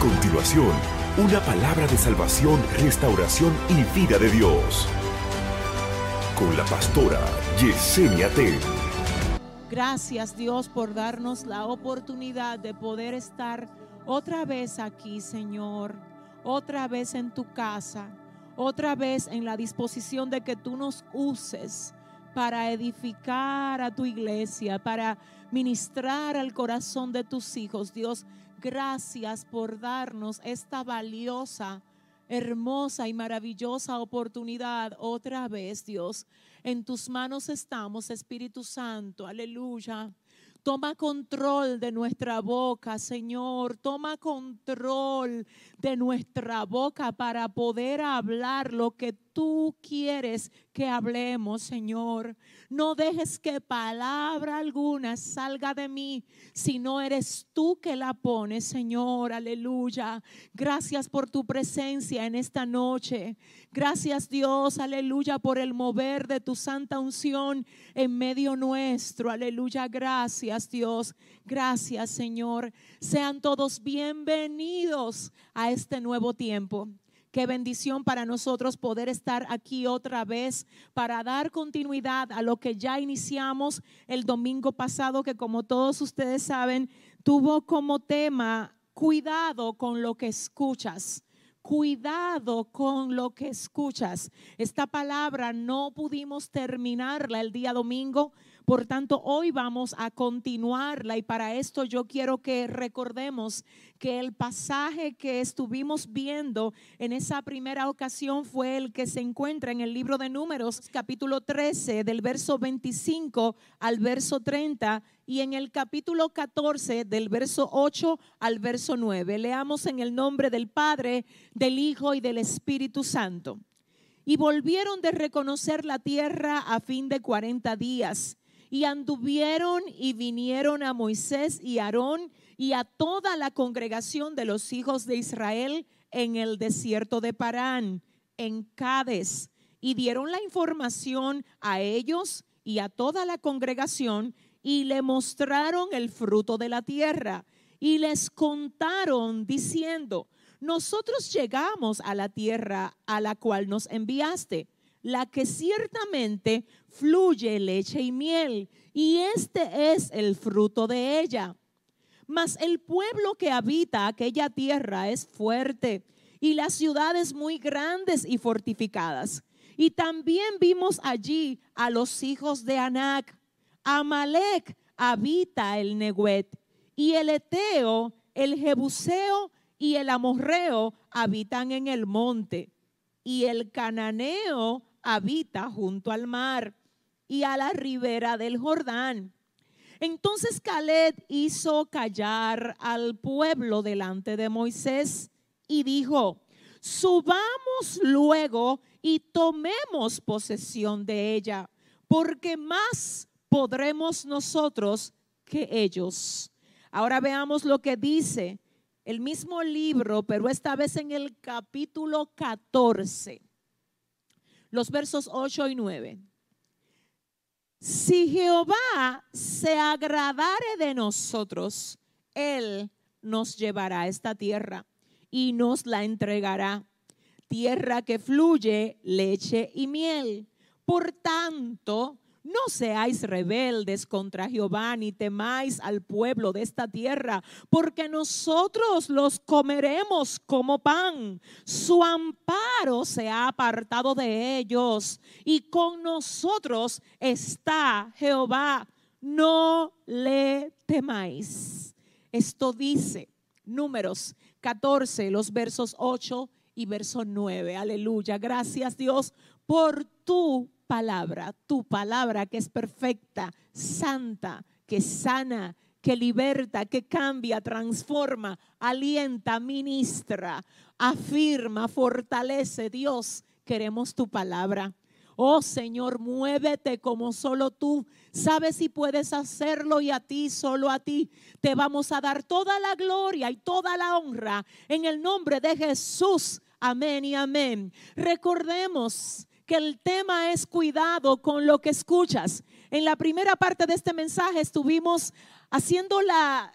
continuación, una palabra de salvación, restauración y vida de Dios. Con la pastora Yesenia Ten. Gracias Dios por darnos la oportunidad de poder estar otra vez aquí, Señor. Otra vez en tu casa. Otra vez en la disposición de que tú nos uses para edificar a tu iglesia, para ministrar al corazón de tus hijos. Dios, gracias por darnos esta valiosa, hermosa y maravillosa oportunidad otra vez, Dios. En tus manos estamos, Espíritu Santo. Aleluya. Toma control de nuestra boca, Señor. Toma control de nuestra boca para poder hablar lo que tú quieres que hablemos, Señor. No dejes que palabra alguna salga de mí si no eres tú que la pones, Señor. Aleluya. Gracias por tu presencia en esta noche. Gracias Dios, aleluya, por el mover de tu santa unción en medio nuestro. Aleluya. Gracias Dios. Gracias Señor. Sean todos bienvenidos a este nuevo tiempo. Qué bendición para nosotros poder estar aquí otra vez para dar continuidad a lo que ya iniciamos el domingo pasado, que como todos ustedes saben, tuvo como tema cuidado con lo que escuchas. Cuidado con lo que escuchas. Esta palabra no pudimos terminarla el día domingo, por tanto hoy vamos a continuarla y para esto yo quiero que recordemos que el pasaje que estuvimos viendo en esa primera ocasión fue el que se encuentra en el libro de números capítulo 13 del verso 25 al verso 30 y en el capítulo 14 del verso 8 al verso 9. Leamos en el nombre del Padre, del Hijo y del Espíritu Santo. Y volvieron de reconocer la tierra a fin de 40 días. Y anduvieron y vinieron a Moisés y Aarón y a toda la congregación de los hijos de Israel en el desierto de Parán, en Cades, y dieron la información a ellos y a toda la congregación y le mostraron el fruto de la tierra. Y les contaron diciendo, nosotros llegamos a la tierra a la cual nos enviaste, la que ciertamente fluye leche y miel, y este es el fruto de ella. Mas el pueblo que habita aquella tierra es fuerte, y las ciudades muy grandes y fortificadas. Y también vimos allí a los hijos de Anac Amalek habita el Neguet y el Eteo, el Jebuseo y el Amorreo habitan en el monte y el Cananeo habita junto al mar y a la ribera del Jordán. Entonces Caleb hizo callar al pueblo delante de Moisés y dijo, subamos luego y tomemos posesión de ella, porque más podremos nosotros que ellos. Ahora veamos lo que dice el mismo libro, pero esta vez en el capítulo 14, los versos 8 y 9. Si Jehová se agradare de nosotros, Él nos llevará a esta tierra y nos la entregará, tierra que fluye leche y miel. Por tanto, no seáis rebeldes contra Jehová, ni temáis al pueblo de esta tierra, porque nosotros los comeremos como pan. Su amparo se ha apartado de ellos, y con nosotros está Jehová. No le temáis. Esto dice números 14, los versos 8 y verso 9. Aleluya. Gracias Dios por tu palabra, tu palabra que es perfecta, santa, que sana, que liberta, que cambia, transforma, alienta, ministra, afirma, fortalece. Dios, queremos tu palabra. Oh Señor, muévete como solo tú. Sabes si puedes hacerlo y a ti, solo a ti, te vamos a dar toda la gloria y toda la honra en el nombre de Jesús. Amén y amén. Recordemos que el tema es cuidado con lo que escuchas. En la primera parte de este mensaje estuvimos haciendo la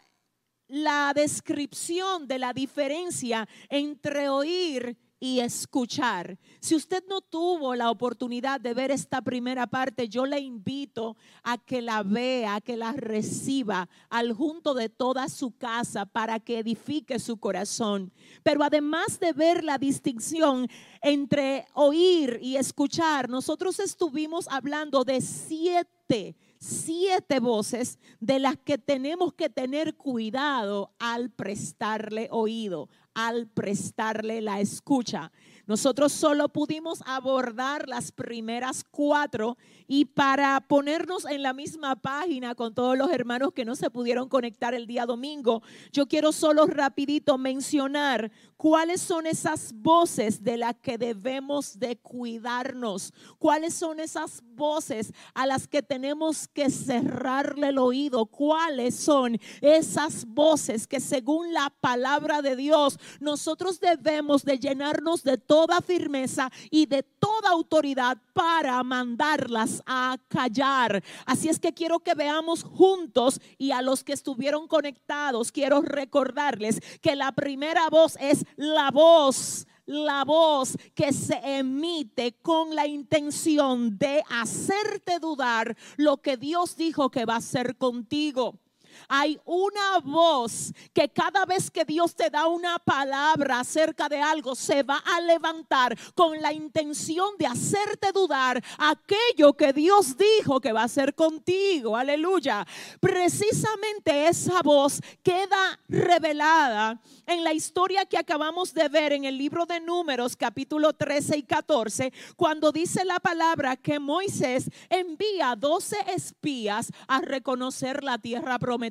la descripción de la diferencia entre oír y escuchar. Si usted no tuvo la oportunidad de ver esta primera parte, yo le invito a que la vea, a que la reciba al junto de toda su casa para que edifique su corazón. Pero además de ver la distinción entre oír y escuchar, nosotros estuvimos hablando de siete siete voces de las que tenemos que tener cuidado al prestarle oído, al prestarle la escucha. Nosotros solo pudimos abordar las primeras cuatro y para ponernos en la misma página con todos los hermanos que no se pudieron conectar el día domingo, yo quiero solo rapidito mencionar cuáles son esas voces de las que debemos de cuidarnos, cuáles son esas voces a las que tenemos que cerrarle el oído, cuáles son esas voces que según la palabra de Dios nosotros debemos de llenarnos de toda firmeza y de toda autoridad para mandarlas a callar. Así es que quiero que veamos juntos y a los que estuvieron conectados, quiero recordarles que la primera voz es la voz la voz que se emite con la intención de hacerte dudar lo que Dios dijo que va a hacer contigo. Hay una voz que cada vez que Dios te da una palabra acerca de algo, se va a levantar con la intención de hacerte dudar aquello que Dios dijo que va a hacer contigo. Aleluya. Precisamente esa voz queda revelada en la historia que acabamos de ver en el libro de Números capítulo 13 y 14, cuando dice la palabra que Moisés envía 12 espías a reconocer la tierra prometida.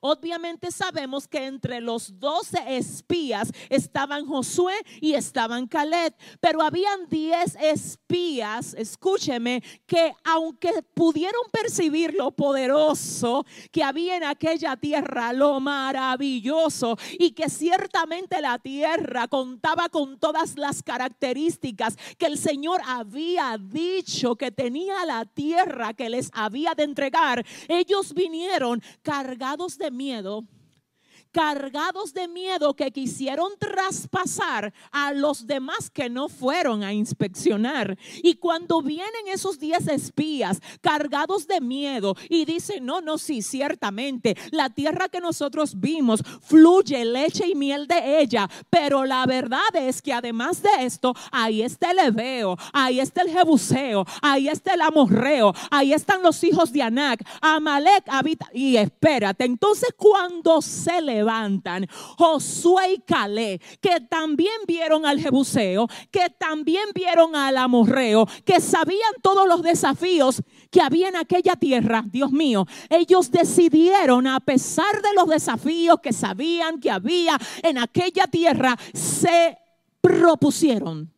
Obviamente sabemos que entre los 12 espías estaban Josué y estaban Caleb, pero habían 10 espías, escúcheme, que aunque pudieron percibir lo poderoso que había en aquella tierra, lo maravilloso y que ciertamente la tierra contaba con todas las características que el Señor había dicho que tenía la tierra que les había de entregar. Ellos vinieron cargados de miedo cargados de miedo que quisieron traspasar a los demás que no fueron a inspeccionar. Y cuando vienen esos diez espías cargados de miedo y dicen, no, no, sí, ciertamente, la tierra que nosotros vimos fluye leche y miel de ella, pero la verdad es que además de esto, ahí está el Ebeo, ahí está el Jebuseo, ahí está el Amorreo, ahí están los hijos de Anac, Amalek habita, y espérate, entonces cuando se le Josué y Calé, que también vieron al Jebuseo, que también vieron al Amorreo, que sabían todos los desafíos que había en aquella tierra. Dios mío, ellos decidieron, a pesar de los desafíos que sabían que había en aquella tierra, se propusieron.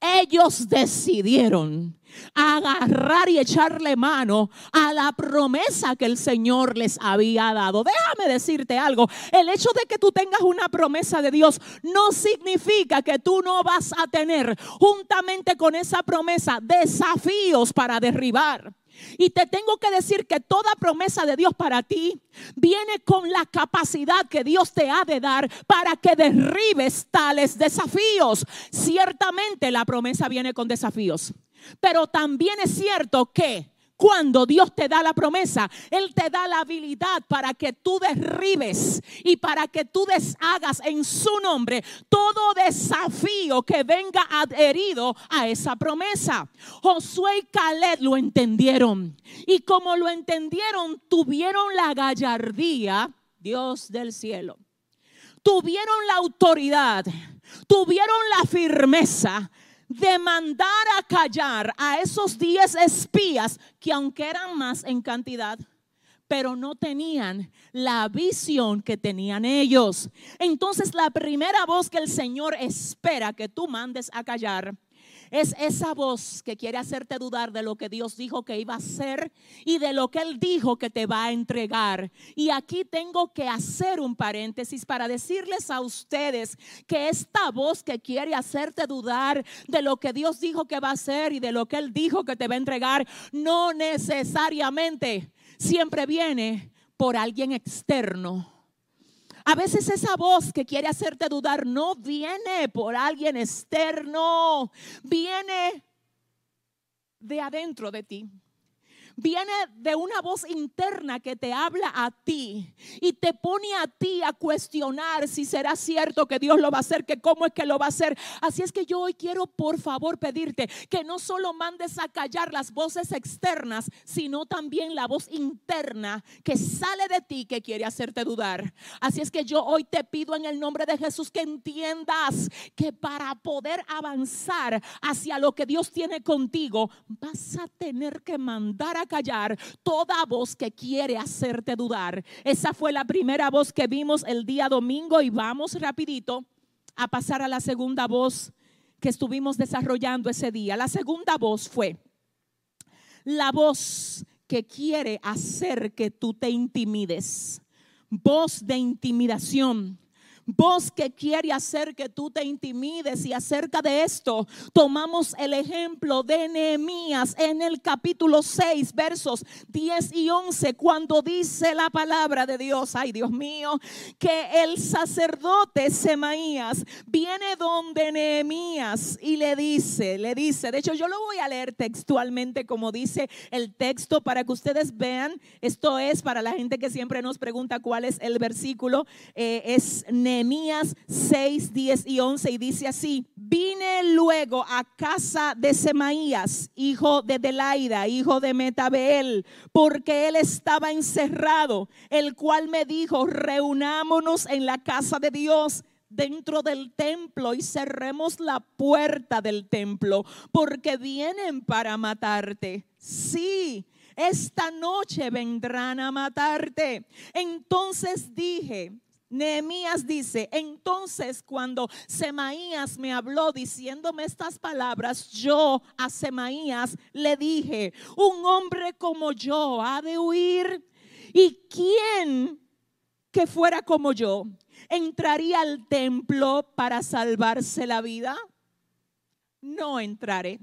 Ellos decidieron agarrar y echarle mano a la promesa que el Señor les había dado. Déjame decirte algo, el hecho de que tú tengas una promesa de Dios no significa que tú no vas a tener juntamente con esa promesa desafíos para derribar. Y te tengo que decir que toda promesa de Dios para ti viene con la capacidad que Dios te ha de dar para que derribes tales desafíos. Ciertamente la promesa viene con desafíos. Pero también es cierto que cuando Dios te da la promesa, Él te da la habilidad para que tú derribes y para que tú deshagas en su nombre todo desafío que venga adherido a esa promesa. Josué y Caleb lo entendieron. Y como lo entendieron, tuvieron la gallardía, Dios del cielo. Tuvieron la autoridad, tuvieron la firmeza de mandar a callar a esos diez espías que aunque eran más en cantidad, pero no tenían la visión que tenían ellos. Entonces la primera voz que el Señor espera que tú mandes a callar es esa voz que quiere hacerte dudar de lo que Dios dijo que iba a hacer y de lo que Él dijo que te va a entregar. Y aquí tengo que hacer un paréntesis para decirles a ustedes que esta voz que quiere hacerte dudar de lo que Dios dijo que va a hacer y de lo que Él dijo que te va a entregar, no necesariamente siempre viene por alguien externo A veces esa voz que quiere hacerte dudar no viene por alguien externo, viene de adentro de ti viene de una voz interna que te habla a ti y te pone a ti a cuestionar si será cierto que Dios lo va a hacer, que cómo es que lo va a hacer. Así es que yo hoy quiero por favor pedirte que no solo mandes a callar las voces externas, sino también la voz interna que sale de ti que quiere hacerte dudar. Así es que yo hoy te pido en el nombre de Jesús que entiendas que para poder avanzar hacia lo que Dios tiene contigo, vas a tener que mandar a callar toda voz que quiere hacerte dudar. Esa fue la primera voz que vimos el día domingo y vamos rapidito a pasar a la segunda voz que estuvimos desarrollando ese día. La segunda voz fue la voz que quiere hacer que tú te intimides. Voz de intimidación voz que quiere hacer que tú te intimides. Y acerca de esto, tomamos el ejemplo de Nehemías en el capítulo 6, versos 10 y 11, cuando dice la palabra de Dios, ay Dios mío, que el sacerdote Semaías viene donde Nehemías y le dice, le dice, de hecho yo lo voy a leer textualmente como dice el texto para que ustedes vean, esto es para la gente que siempre nos pregunta cuál es el versículo, eh, es Nehemías Nehemías 6, 10 y 11 y dice así, vine luego a casa de Semaías, hijo de Delaida, hijo de Metabeel, porque él estaba encerrado, el cual me dijo, reunámonos en la casa de Dios dentro del templo y cerremos la puerta del templo, porque vienen para matarte. Sí, esta noche vendrán a matarte. Entonces dije, Nehemías dice, entonces cuando Semaías me habló diciéndome estas palabras, yo a Semaías le dije, un hombre como yo ha de huir. ¿Y quién que fuera como yo entraría al templo para salvarse la vida? No entraré.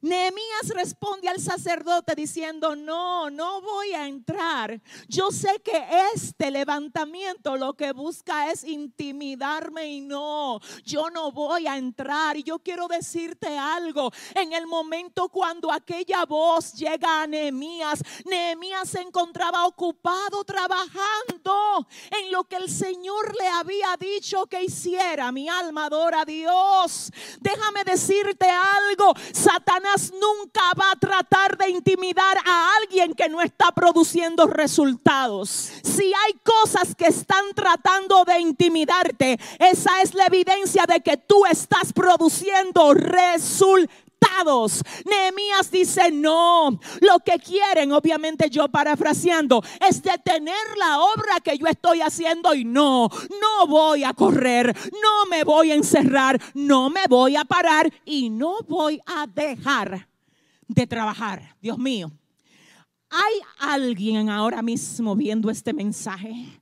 Nehemías responde al sacerdote diciendo, no, no voy a entrar. Yo sé que este levantamiento lo que busca es intimidarme y no, yo no voy a entrar. Y yo quiero decirte algo, en el momento cuando aquella voz llega a Nehemías, Nehemías se encontraba ocupado trabajando en lo que el Señor le había dicho que hiciera. Mi alma adora a Dios. Déjame decirte algo, Satanás nunca va a tratar de intimidar a alguien que no está produciendo resultados. Si hay cosas que están tratando de intimidarte, esa es la evidencia de que tú estás produciendo resultados. Nehemías dice, no, lo que quieren, obviamente yo parafraseando, es detener la obra que yo estoy haciendo y no, no voy a correr, no me voy a encerrar, no me voy a parar y no voy a dejar de trabajar. Dios mío, hay alguien ahora mismo viendo este mensaje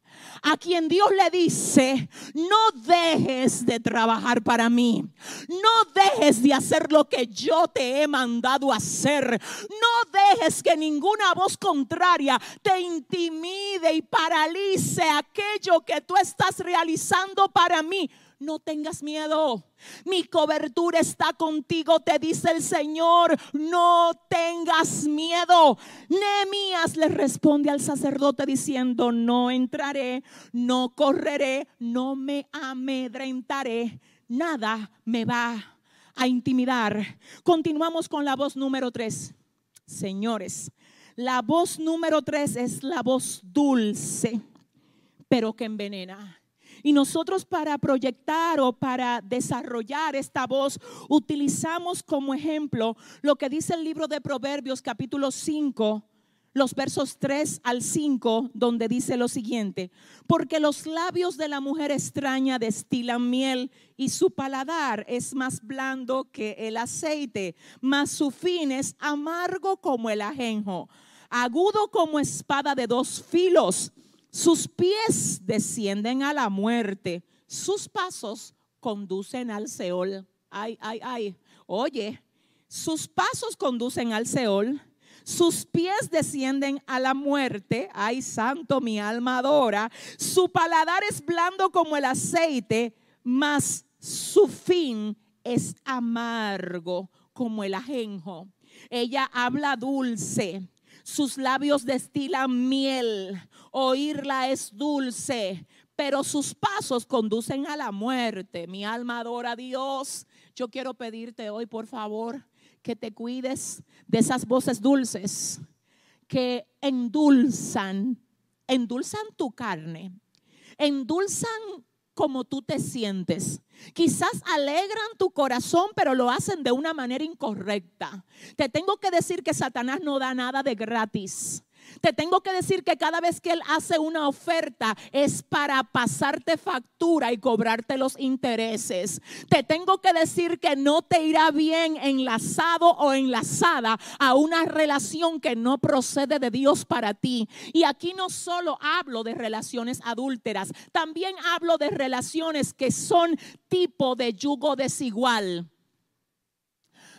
a quien Dios le dice, no dejes de trabajar para mí, no dejes de hacer lo que yo te he mandado hacer, no dejes que ninguna voz contraria te intimide y paralice aquello que tú estás realizando para mí no tengas miedo. Mi cobertura está contigo, te dice el Señor. No tengas miedo. Nehemías le responde al sacerdote diciendo, no entraré, no correré, no me amedrentaré. Nada me va a intimidar. Continuamos con la voz número tres. Señores, la voz número tres es la voz dulce, pero que envenena. Y nosotros para proyectar o para desarrollar esta voz utilizamos como ejemplo lo que dice el libro de Proverbios capítulo 5 los versos 3 al 5, donde dice lo siguiente, porque los labios de la mujer extraña destilan miel y su paladar es más blando que el aceite, mas su fin es amargo como el ajenjo, agudo como espada de dos filos sus pies descienden a la muerte, sus pasos conducen al Seol. Ay, ay, ay. Oye, sus pasos conducen al Seol, sus pies descienden a la muerte. Ay, santo, mi alma adora. Su paladar es blando como el aceite, mas su fin es amargo como el ajenjo. Ella habla dulce. Sus labios destilan miel. Oírla es dulce, pero sus pasos conducen a la muerte. Mi alma adora a Dios. Yo quiero pedirte hoy, por favor, que te cuides de esas voces dulces que endulzan, endulzan tu carne, endulzan como tú te sientes. Quizás alegran tu corazón, pero lo hacen de una manera incorrecta. Te tengo que decir que Satanás no da nada de gratis. Te tengo que decir que cada vez que Él hace una oferta es para pasarte factura y cobrarte los intereses. Te tengo que decir que no te irá bien enlazado o enlazada a una relación que no procede de Dios para ti. Y aquí no solo hablo de relaciones adúlteras, también hablo de relaciones que son tipo de yugo desigual.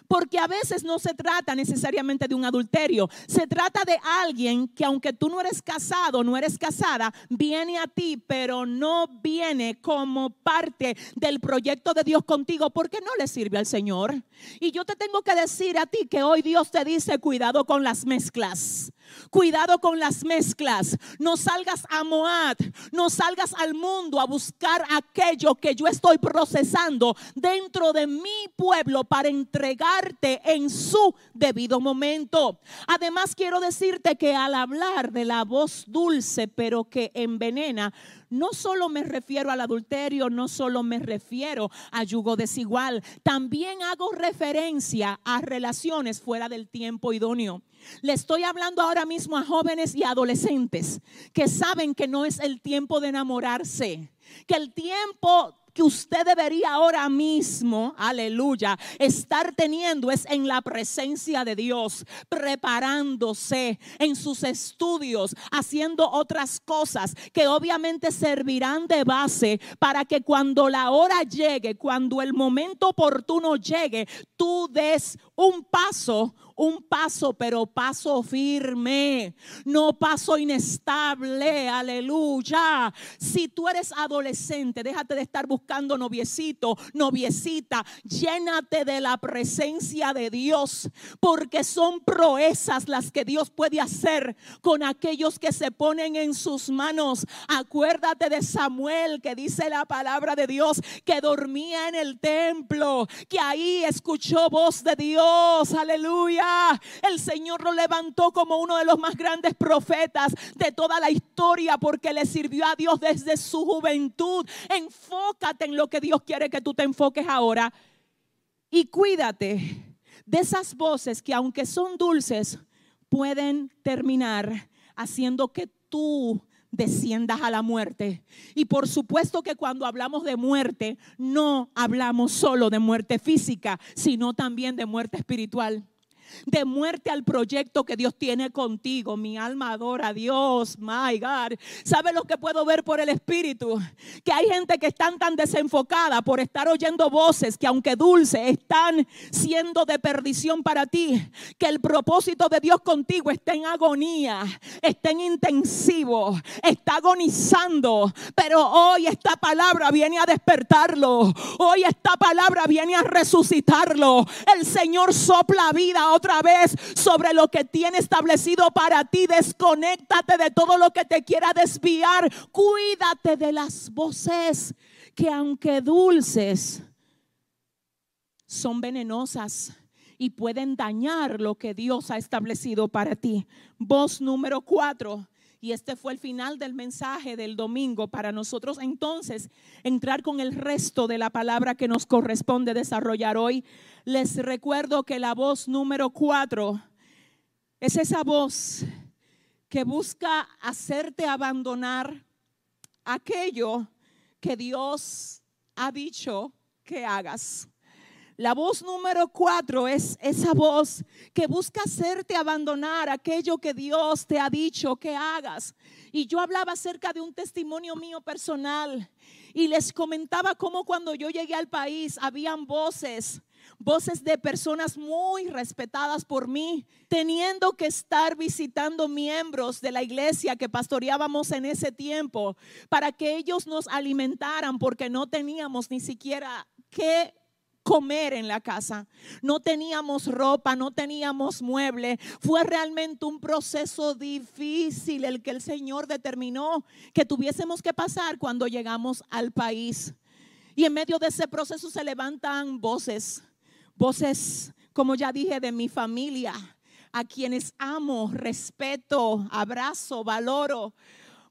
Porque a veces no se trata necesariamente de un adulterio. Se trata de alguien que aunque tú no eres casado, no eres casada, viene a ti, pero no viene como parte del proyecto de Dios contigo porque no le sirve al Señor. Y yo te tengo que decir a ti que hoy Dios te dice, cuidado con las mezclas. Cuidado con las mezclas. No salgas a Moab, no salgas al mundo a buscar aquello que yo estoy procesando dentro de mi pueblo para entregarte en su debido momento. Además, quiero decirte que al hablar de la voz dulce, pero que envenena, no solo me refiero al adulterio, no solo me refiero a yugo desigual, también hago referencia a relaciones fuera del tiempo idóneo. Le estoy hablando ahora mismo a jóvenes y adolescentes que saben que no es el tiempo de enamorarse, que el tiempo que usted debería ahora mismo, aleluya, estar teniendo es en la presencia de Dios, preparándose en sus estudios, haciendo otras cosas que obviamente servirán de base para que cuando la hora llegue, cuando el momento oportuno llegue, tú des un paso, un paso, pero paso firme, no paso inestable, aleluya. Si tú eres adolescente, déjate de estar buscando noviecito, noviecita, llénate de la presencia de Dios, porque son proezas las que Dios puede hacer con aquellos que se ponen en sus manos. Acuérdate de Samuel que dice la palabra de Dios que dormía en el templo, que ahí escuchó voz de Dios, aleluya el Señor lo levantó como uno de los más grandes profetas de toda la historia porque le sirvió a Dios desde su juventud. Enfócate en lo que Dios quiere que tú te enfoques ahora y cuídate de esas voces que aunque son dulces, pueden terminar haciendo que tú desciendas a la muerte. Y por supuesto que cuando hablamos de muerte, no hablamos solo de muerte física, sino también de muerte espiritual de muerte al proyecto que Dios tiene contigo. Mi alma adora a Dios, my God. ¿Sabe lo que puedo ver por el Espíritu? Que hay gente que están tan desenfocada por estar oyendo voces que aunque dulces están siendo de perdición para ti. Que el propósito de Dios contigo está en agonía, está en intensivo, está agonizando. Pero hoy esta palabra viene a despertarlo. Hoy esta palabra viene a resucitarlo. El Señor sopla vida otra vez sobre lo que tiene establecido para ti. Desconéctate de todo lo que te quiera desviar. Cuídate de las voces que aunque dulces, son venenosas y pueden dañar lo que Dios ha establecido para ti. Voz número cuatro. Y este fue el final del mensaje del domingo para nosotros entonces entrar con el resto de la palabra que nos corresponde desarrollar hoy. Les recuerdo que la voz número cuatro es esa voz que busca hacerte abandonar aquello que Dios ha dicho que hagas. La voz número cuatro es esa voz que busca hacerte abandonar aquello que Dios te ha dicho que hagas. Y yo hablaba acerca de un testimonio mío personal y les comentaba cómo cuando yo llegué al país habían voces voces de personas muy respetadas por mí, teniendo que estar visitando miembros de la iglesia que pastoreábamos en ese tiempo para que ellos nos alimentaran porque no teníamos ni siquiera que comer en la casa. No teníamos ropa, no teníamos mueble. Fue realmente un proceso difícil el que el Señor determinó que tuviésemos que pasar cuando llegamos al país. Y en medio de ese proceso se levantan voces, voces, como ya dije, de mi familia, a quienes amo, respeto, abrazo, valoro.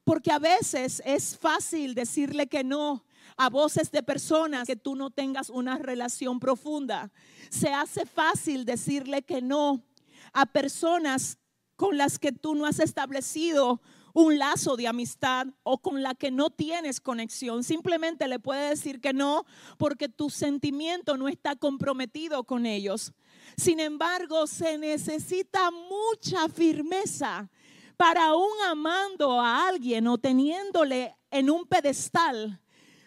Porque a veces es fácil decirle que no a voces de personas que tú no tengas una relación profunda. Se hace fácil decirle que no a personas con las que tú no has establecido un lazo de amistad o con la que no tienes conexión. Simplemente le puedes decir que no porque tu sentimiento no está comprometido con ellos. Sin embargo, se necesita mucha firmeza para aún amando a alguien o teniéndole en un pedestal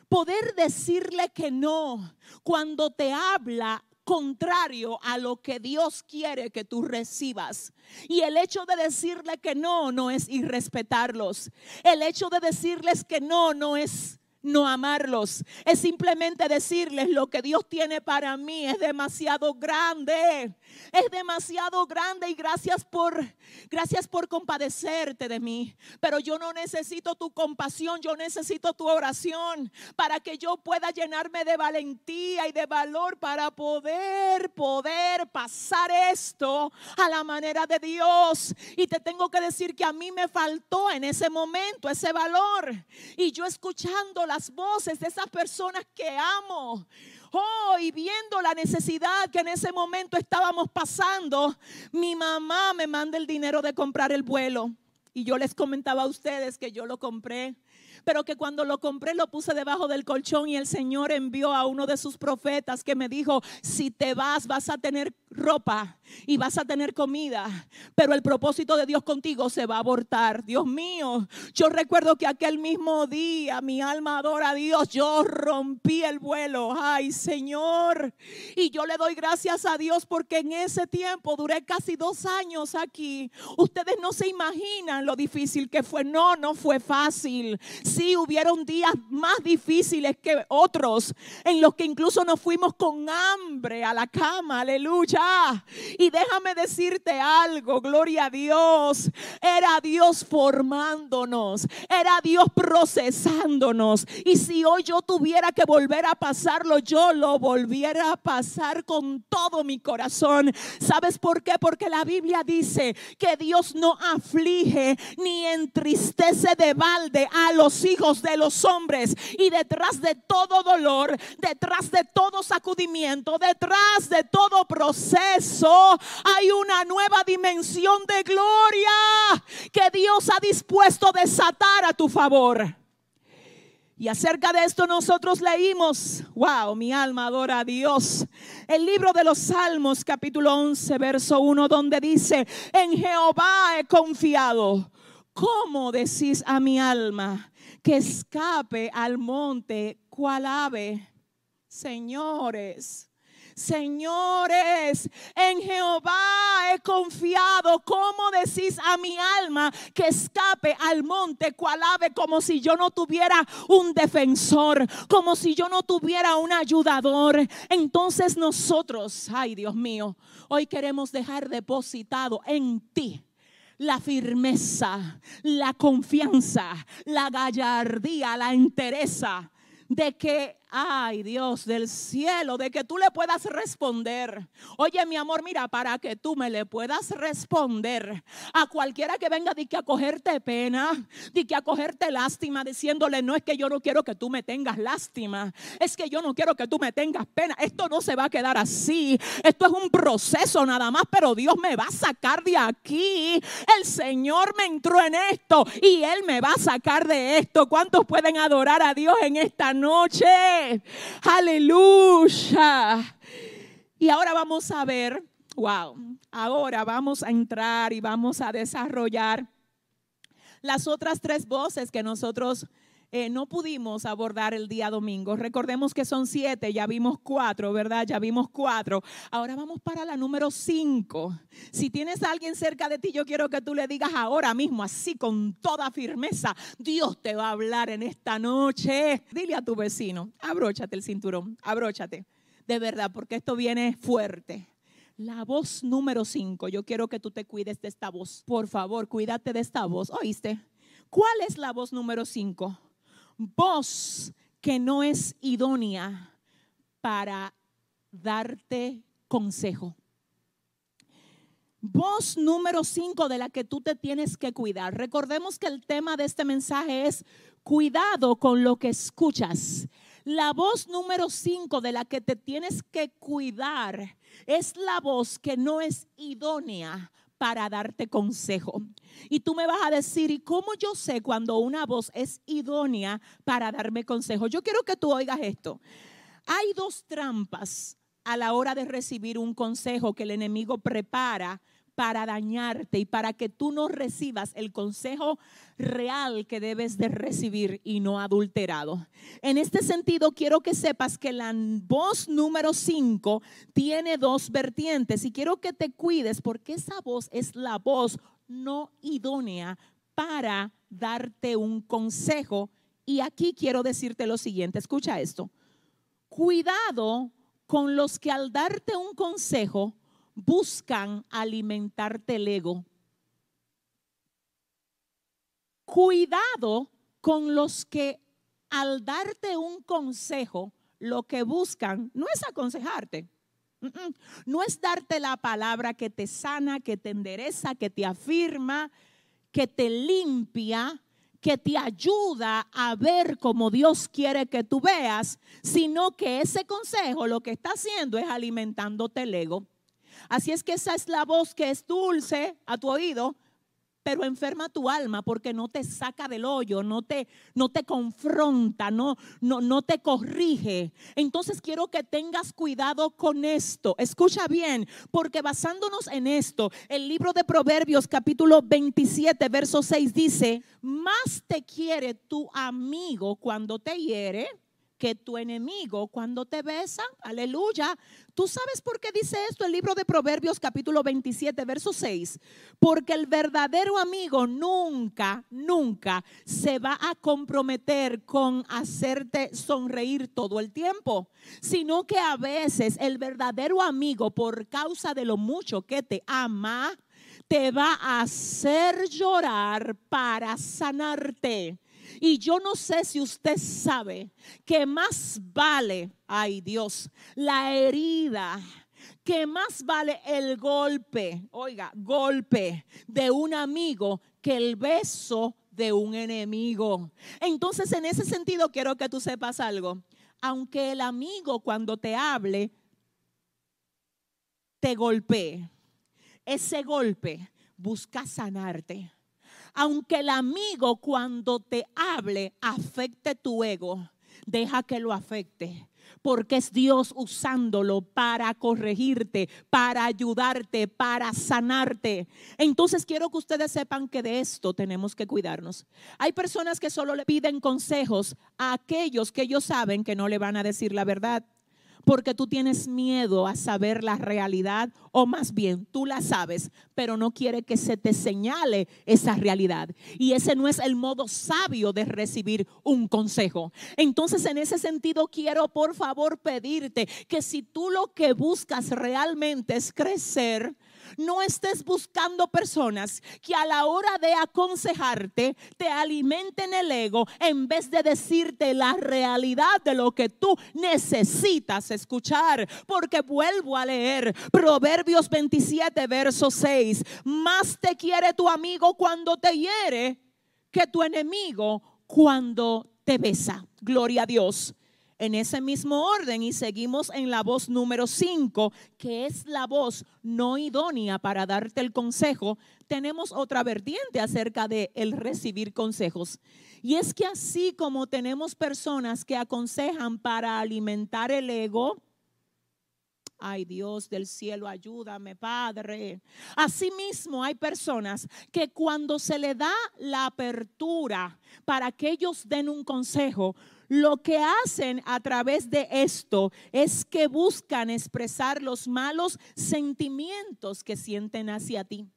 poder decirle que no cuando te habla contrario a lo que Dios quiere que tú recibas. Y el hecho de decirle que no, no es irrespetarlos. El hecho de decirles que no, no es no amarlos. Es simplemente decirles lo que Dios tiene para mí es demasiado grande. Es demasiado grande y gracias por gracias por compadecerte de mí, pero yo no necesito tu compasión, yo necesito tu oración para que yo pueda llenarme de valentía y de valor para poder poder pasar esto a la manera de Dios. Y te tengo que decir que a mí me faltó en ese momento ese valor y yo escuchando las voces de esas personas que amo. Oh, y viendo la necesidad que en ese momento estábamos pasando, mi mamá me manda el dinero de comprar el vuelo. Y yo les comentaba a ustedes que yo lo compré pero que cuando lo compré lo puse debajo del colchón y el Señor envió a uno de sus profetas que me dijo, si te vas vas a tener ropa y vas a tener comida, pero el propósito de Dios contigo se va a abortar. Dios mío, yo recuerdo que aquel mismo día mi alma adora a Dios, yo rompí el vuelo, ay Señor, y yo le doy gracias a Dios porque en ese tiempo duré casi dos años aquí. Ustedes no se imaginan lo difícil que fue, no, no fue fácil sí hubieron días más difíciles que otros, en los que incluso nos fuimos con hambre a la cama, aleluya. Y déjame decirte algo, gloria a Dios, era Dios formándonos, era Dios procesándonos. Y si hoy yo tuviera que volver a pasarlo, yo lo volviera a pasar con todo mi corazón. ¿Sabes por qué? Porque la Biblia dice que Dios no aflige ni entristece de balde a los hijos de los hombres. Y detrás de todo dolor, detrás de todo sacudimiento, detrás de todo proceso, hay una nueva dimensión de gloria que Dios ha dispuesto a desatar a tu favor. Y acerca de esto nosotros leímos, wow, mi alma adora a Dios, el libro de los Salmos capítulo 11, verso 1, donde dice, en Jehová he confiado. ¿Cómo decís a mi alma? Que escape al monte cual ave. Señores, Señores, en Jehová he confiado. ¿Cómo decís a mi alma que escape al monte cual ave como si yo no tuviera un defensor, como si yo no tuviera un ayudador? Entonces nosotros, ay Dios mío, hoy queremos dejar depositado en ti la firmeza, la confianza, la gallardía, la entereza de que Ay, Dios del cielo, de que tú le puedas responder. Oye, mi amor, mira, para que tú me le puedas responder a cualquiera que venga de que acogerte pena, de que acogerte lástima, diciéndole, no es que yo no quiero que tú me tengas lástima, es que yo no quiero que tú me tengas pena. Esto no se va a quedar así. Esto es un proceso nada más, pero Dios me va a sacar de aquí. El Señor me entró en esto y Él me va a sacar de esto. ¿Cuántos pueden adorar a Dios en esta noche? Aleluya. Y ahora vamos a ver, wow, ahora vamos a entrar y vamos a desarrollar las otras tres voces que nosotros eh, no pudimos abordar el día domingo. Recordemos que son siete, ya vimos cuatro, ¿verdad? Ya vimos cuatro. Ahora vamos para la número cinco. Si tienes a alguien cerca de ti, yo quiero que tú le digas ahora mismo, así con toda firmeza, Dios te va a hablar en esta noche. Dile a tu vecino, abróchate el cinturón, abróchate. De verdad, porque esto viene fuerte. La voz número cinco. Yo quiero que tú te cuides de esta voz. Por favor, cuídate de esta voz. ¿Oíste? ¿Cuál es la voz número cinco? Voz que no es idónea para darte consejo. Voz número 5 de la que tú te tienes que cuidar. Recordemos que el tema de este mensaje es cuidado con lo que escuchas. La voz número 5 de la que te tienes que cuidar es la voz que no es idónea para darte consejo. Y tú me vas a decir, ¿y cómo yo sé cuando una voz es idónea para darme consejo? Yo quiero que tú oigas esto. Hay dos trampas a la hora de recibir un consejo que el enemigo prepara para dañarte y para que tú no recibas el consejo real que debes de recibir y no adulterado. En este sentido, quiero que sepas que la voz número 5 tiene dos vertientes y quiero que te cuides porque esa voz es la voz no idónea para darte un consejo. Y aquí quiero decirte lo siguiente, escucha esto. Cuidado con los que al darte un consejo buscan alimentarte el ego. Cuidado con los que al darte un consejo, lo que buscan no es aconsejarte. No es darte la palabra que te sana, que te endereza, que te afirma, que te limpia, que te ayuda a ver como Dios quiere que tú veas, sino que ese consejo lo que está haciendo es alimentándote el ego. Así es que esa es la voz que es dulce a tu oído, pero enferma tu alma porque no te saca del hoyo, no te, no te confronta, no, no, no te corrige. Entonces quiero que tengas cuidado con esto. Escucha bien, porque basándonos en esto, el libro de Proverbios capítulo 27, verso 6 dice, más te quiere tu amigo cuando te hiere que tu enemigo cuando te besa, aleluya. ¿Tú sabes por qué dice esto el libro de Proverbios capítulo 27, verso 6? Porque el verdadero amigo nunca, nunca se va a comprometer con hacerte sonreír todo el tiempo, sino que a veces el verdadero amigo, por causa de lo mucho que te ama, te va a hacer llorar para sanarte. Y yo no sé si usted sabe que más vale, ay Dios, la herida que más vale el golpe, oiga, golpe de un amigo que el beso de un enemigo. Entonces, en ese sentido, quiero que tú sepas algo. Aunque el amigo cuando te hable, te golpee, ese golpe busca sanarte aunque el amigo cuando te hable afecte tu ego, deja que lo afecte. Porque es Dios usándolo para corregirte, para ayudarte, para sanarte. Entonces quiero que ustedes sepan que de esto tenemos que cuidarnos. Hay personas que solo le piden consejos a aquellos que ellos saben que no le van a decir la verdad porque tú tienes miedo a saber la realidad o más bien tú la sabes, pero no quiere que se te señale esa realidad. Y ese no es el modo sabio de recibir un consejo. Entonces en ese sentido quiero por favor pedirte que si tú lo que buscas realmente es crecer, no estés buscando personas que a la hora de aconsejarte te alimenten el ego en vez de decirte la realidad de lo que tú necesitas escuchar. Porque vuelvo a leer Proverbios 27, verso 6. Más te quiere tu amigo cuando te hiere que tu enemigo cuando te besa. Gloria a Dios en ese mismo orden y seguimos en la voz número 5, que es la voz no idónea para darte el consejo, tenemos otra vertiente acerca de el recibir consejos. Y es que así como tenemos personas que aconsejan para alimentar el ego, Ay Dios del cielo, ayúdame, Padre. Asimismo, hay personas que cuando se le da la apertura para que ellos den un consejo, lo que hacen a través de esto es que buscan expresar los malos sentimientos que sienten hacia ti.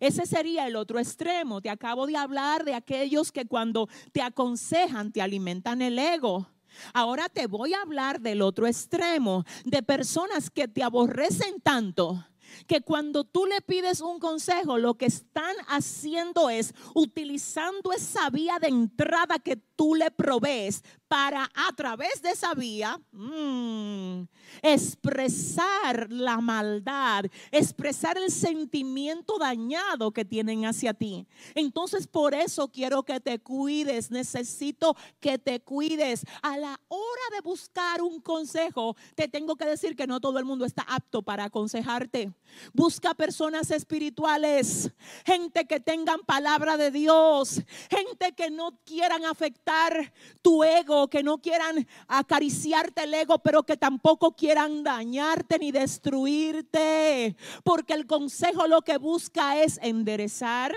Ese sería el otro extremo. Te acabo de hablar de aquellos que cuando te aconsejan te alimentan el ego. Ahora te voy a hablar del otro extremo, de personas que te aborrecen tanto que cuando tú le pides un consejo, lo que están haciendo es utilizando esa vía de entrada que tú le provees para a través de esa vía mm, expresar la maldad, expresar el sentimiento dañado que tienen hacia ti. Entonces por eso quiero que te cuides, necesito que te cuides. A la hora de buscar un consejo, te tengo que decir que no todo el mundo está apto para aconsejarte. Busca personas espirituales, gente que tengan palabra de Dios, gente que no quieran afectar tu ego que no quieran acariciarte el ego, pero que tampoco quieran dañarte ni destruirte. Porque el consejo lo que busca es enderezar,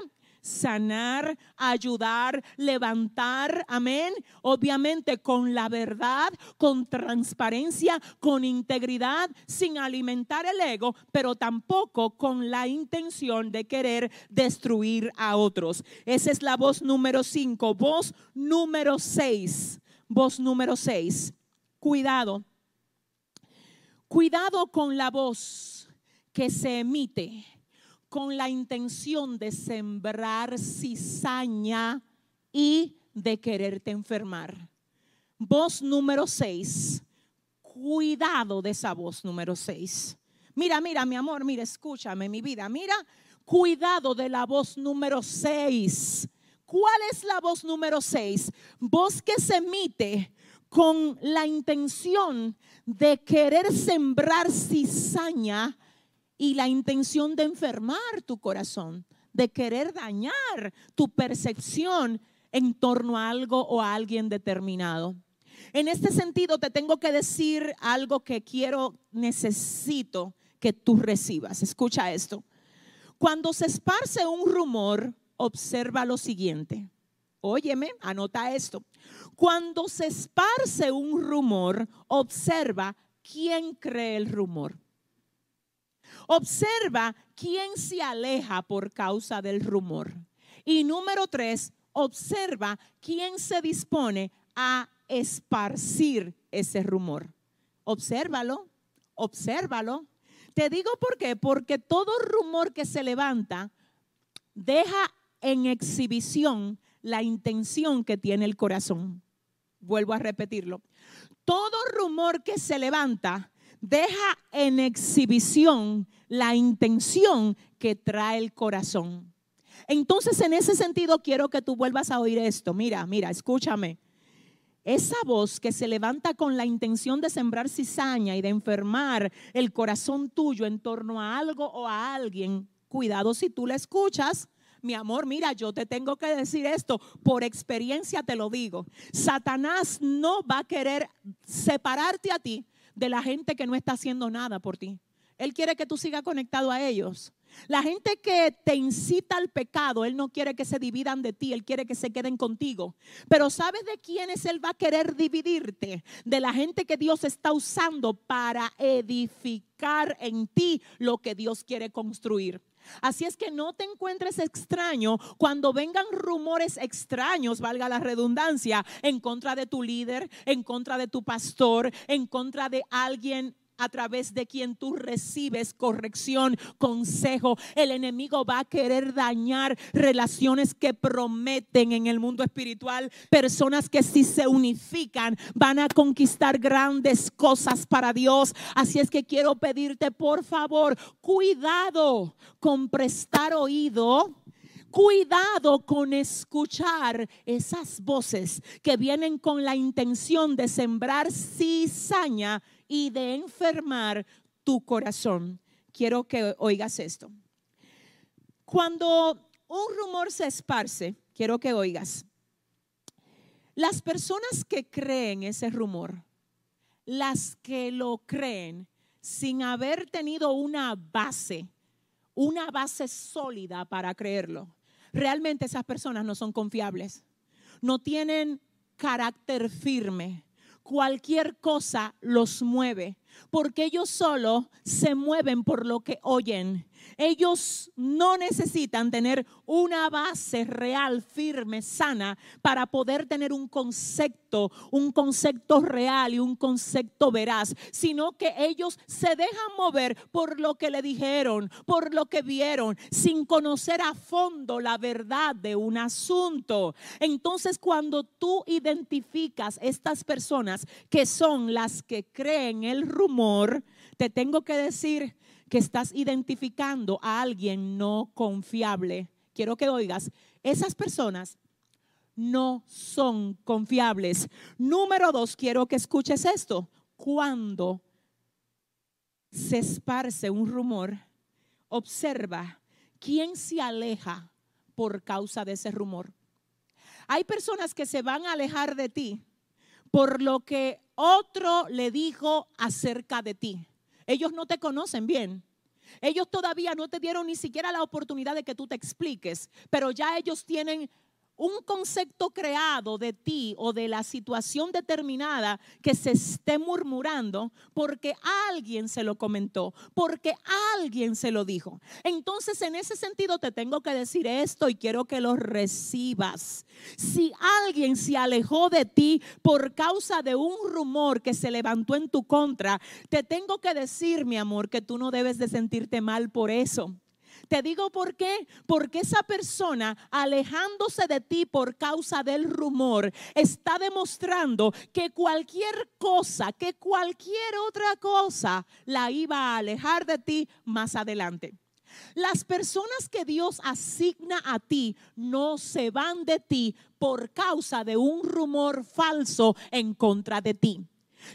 sanar, ayudar, levantar, amén. Obviamente con la verdad, con transparencia, con integridad, sin alimentar el ego, pero tampoco con la intención de querer destruir a otros. Esa es la voz número 5. Voz número 6 voz número 6. Cuidado. Cuidado con la voz que se emite con la intención de sembrar cizaña y de quererte enfermar. Voz número 6. Cuidado de esa voz número 6. Mira, mira, mi amor, mira, escúchame, mi vida. Mira, cuidado de la voz número 6 ¿Cuál es la voz número 6? Voz que se emite con la intención de querer sembrar cizaña y la intención de enfermar tu corazón, de querer dañar tu percepción en torno a algo o a alguien determinado. En este sentido, te tengo que decir algo que quiero, necesito que tú recibas. Escucha esto. Cuando se esparce un rumor, observa lo siguiente. Óyeme, anota esto. Cuando se esparce un rumor, observa quién cree el rumor. Observa quién se aleja por causa del rumor. Y número tres, observa quién se dispone a esparcir ese rumor. Obsérvalo, obsérvalo. Te digo por qué, porque todo rumor que se levanta deja en exhibición la intención que tiene el corazón. Vuelvo a repetirlo. Todo rumor que se levanta deja en exhibición la intención que trae el corazón. Entonces, en ese sentido, quiero que tú vuelvas a oír esto. Mira, mira, escúchame. Esa voz que se levanta con la intención de sembrar cizaña y de enfermar el corazón tuyo en torno a algo o a alguien, cuidado si tú la escuchas, mi amor, mira, yo te tengo que decir esto, por experiencia te lo digo. Satanás no va a querer separarte a ti de la gente que no está haciendo nada por ti. Él quiere que tú sigas conectado a ellos. La gente que te incita al pecado, Él no quiere que se dividan de ti, Él quiere que se queden contigo. Pero ¿sabes de quiénes Él va a querer dividirte? De la gente que Dios está usando para edificar en ti lo que Dios quiere construir. Así es que no te encuentres extraño cuando vengan rumores extraños, valga la redundancia, en contra de tu líder, en contra de tu pastor, en contra de alguien a través de quien tú recibes corrección, consejo. El enemigo va a querer dañar relaciones que prometen en el mundo espiritual, personas que si se unifican van a conquistar grandes cosas para Dios. Así es que quiero pedirte, por favor, cuidado con prestar oído cuidado con escuchar esas voces que vienen con la intención de sembrar cizaña y de enfermar tu corazón. Quiero que oigas esto. Cuando un rumor se esparce, quiero que oigas, las personas que creen ese rumor, las que lo creen, sin haber tenido una base, una base sólida para creerlo, realmente esas personas no son confiables, no tienen carácter firme. Cualquier cosa los mueve, porque ellos solo se mueven por lo que oyen ellos no necesitan tener una base real, firme, sana, para poder tener un concepto, un concepto real y un concepto veraz, sino que ellos se dejan mover por lo que le dijeron, por lo que vieron, sin conocer a fondo la verdad de un asunto. Entonces, cuando tú identificas estas personas que son las que creen el rumor, te tengo que decir que estás identificando a alguien no confiable. Quiero que oigas, esas personas no son confiables. Número dos, quiero que escuches esto. Cuando se esparce un rumor, observa quién se aleja por causa de ese rumor. Hay personas que se van a alejar de ti por lo que otro le dijo acerca de ti. Ellos no te conocen bien. Ellos todavía no te dieron ni siquiera la oportunidad de que tú te expliques, pero ya ellos tienen un concepto creado de ti o de la situación determinada que se esté murmurando porque alguien se lo comentó, porque alguien se lo dijo. Entonces, en ese sentido te tengo que decir esto y quiero que lo recibas. Si alguien se alejó de ti por causa de un rumor que se levantó en tu contra, te tengo que decir, mi amor, que tú no debes de sentirte mal por eso. Te digo por qué. Porque esa persona alejándose de ti por causa del rumor está demostrando que cualquier cosa, que cualquier otra cosa la iba a alejar de ti más adelante. Las personas que Dios asigna a ti no se van de ti por causa de un rumor falso en contra de ti.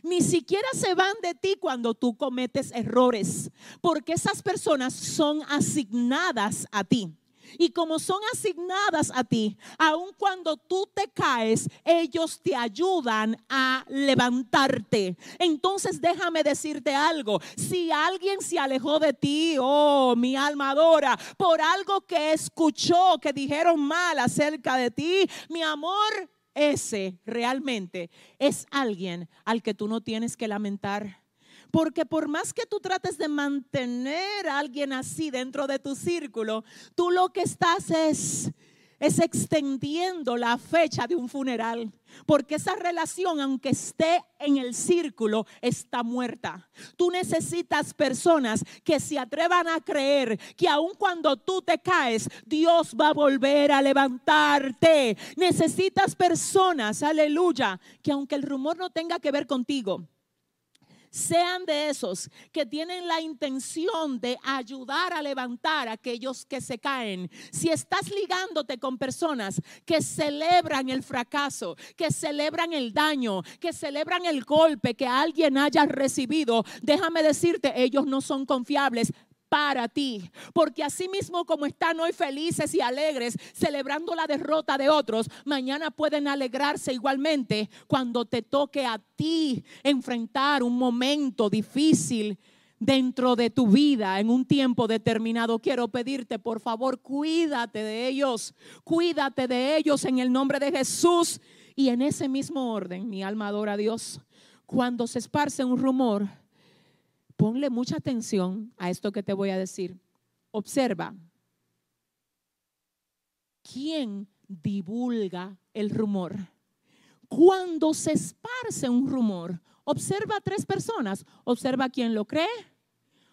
Ni siquiera se van de ti cuando tú cometes errores, porque esas personas son asignadas a ti. Y como son asignadas a ti, aun cuando tú te caes, ellos te ayudan a levantarte. Entonces déjame decirte algo. Si alguien se alejó de ti, oh, mi alma adora, por algo que escuchó, que dijeron mal acerca de ti, mi amor, ese realmente es alguien al que tú no tienes que lamentar. Porque por más que tú trates de mantener a alguien así dentro de tu círculo, tú lo que estás es es extendiendo la fecha de un funeral. Porque esa relación, aunque esté en el círculo, está muerta. Tú necesitas personas que se atrevan a creer que aun cuando tú te caes, Dios va a volver a levantarte. Necesitas personas, aleluya, que aunque el rumor no tenga que ver contigo, sean de esos que tienen la intención de ayudar a levantar a aquellos que se caen. Si estás ligándote con personas que celebran el fracaso, que celebran el daño, que celebran el golpe que alguien haya recibido, déjame decirte, ellos no son confiables para ti. Porque así mismo como están hoy felices y alegres celebrando la derrota de otros, mañana pueden alegrarse igualmente cuando te toque a ti enfrentar un momento difícil dentro de tu vida en un tiempo determinado. Quiero pedirte, por favor, cuídate de ellos, cuídate de ellos en el nombre de Jesús. Y en ese mismo orden, mi alma adora a Dios. Cuando se esparce un rumor, ponle mucha atención a esto que te voy a decir. Observa. ¿Quién divulga el rumor? Cuando se esparce un rumor, observa a tres personas. Observa quién lo cree,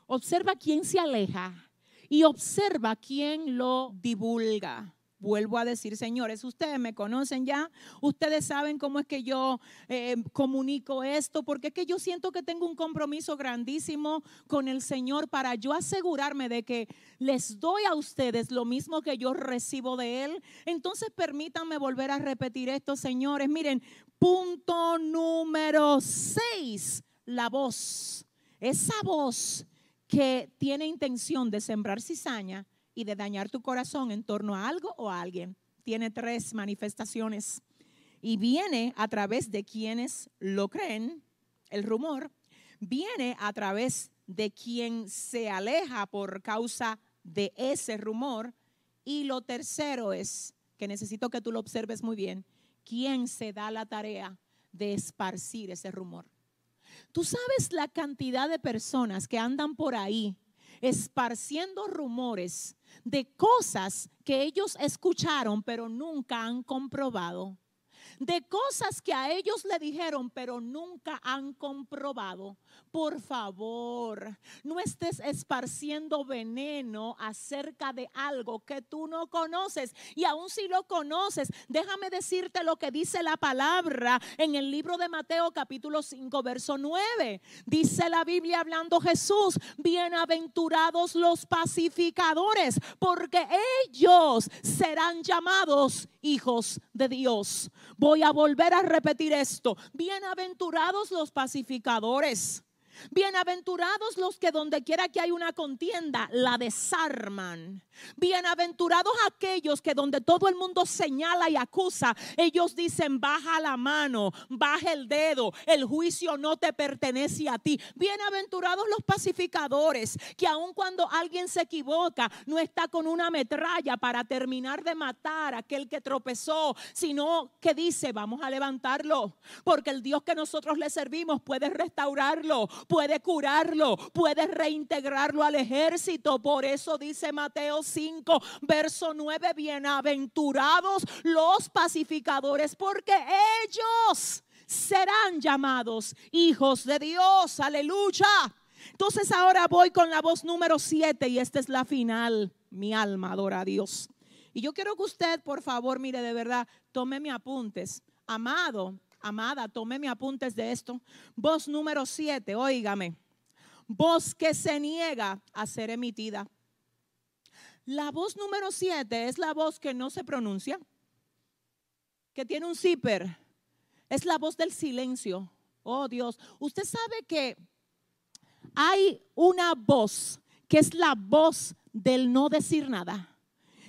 observa quién se aleja y observa quién lo divulga. Vuelvo a decir, señores, ustedes me conocen ya, ustedes saben cómo es que yo eh, comunico esto, porque es que yo siento que tengo un compromiso grandísimo con el Señor para yo asegurarme de que les doy a ustedes lo mismo que yo recibo de Él. Entonces permítanme volver a repetir esto, señores. Miren, punto número seis, la voz. Esa voz que tiene intención de sembrar cizaña y de dañar tu corazón en torno a algo o a alguien. Tiene tres manifestaciones y viene a través de quienes lo creen, el rumor, viene a través de quien se aleja por causa de ese rumor. Y lo tercero es, que necesito que tú lo observes muy bien, quién se da la tarea de esparcir ese rumor. Tú sabes la cantidad de personas que andan por ahí esparciendo rumores de cosas que ellos escucharon pero nunca han comprobado de cosas que a ellos le dijeron, pero nunca han comprobado. Por favor, no estés esparciendo veneno acerca de algo que tú no conoces. Y aun si lo conoces, déjame decirte lo que dice la palabra en el libro de Mateo capítulo 5, verso 9. Dice la Biblia hablando Jesús, bienaventurados los pacificadores, porque ellos serán llamados hijos de Dios. A volver a repetir esto. Bienaventurados los pacificadores. Bienaventurados los que donde quiera que hay una contienda la desarman. Bienaventurados aquellos que donde todo el mundo señala y acusa, ellos dicen, baja la mano, baja el dedo, el juicio no te pertenece a ti. Bienaventurados los pacificadores, que aun cuando alguien se equivoca, no está con una metralla para terminar de matar a aquel que tropezó, sino que dice, vamos a levantarlo, porque el Dios que nosotros le servimos puede restaurarlo, puede curarlo, puede reintegrarlo al ejército. Por eso dice Mateo 5, verso 9, bienaventurados los pacificadores, porque ellos serán llamados hijos de Dios. Aleluya. Entonces ahora voy con la voz número 7 y esta es la final. Mi alma adora a Dios. Y yo quiero que usted, por favor, mire de verdad, tome mis apuntes. Amado, amada, tome mis apuntes de esto. Voz número 7, óigame. Voz que se niega a ser emitida. La voz número 7 es la voz que no se pronuncia, que tiene un zipper. Es la voz del silencio. Oh Dios, usted sabe que hay una voz que es la voz del no decir nada,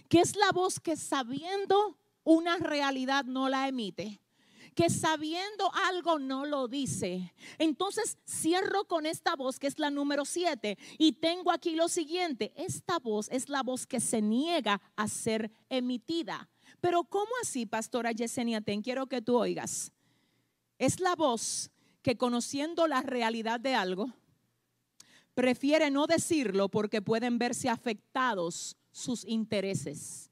que es la voz que sabiendo una realidad no la emite que sabiendo algo no lo dice. Entonces cierro con esta voz que es la número 7 y tengo aquí lo siguiente. Esta voz es la voz que se niega a ser emitida. Pero ¿cómo así, pastora Yesenia Ten? Quiero que tú oigas. Es la voz que conociendo la realidad de algo, prefiere no decirlo porque pueden verse afectados sus intereses.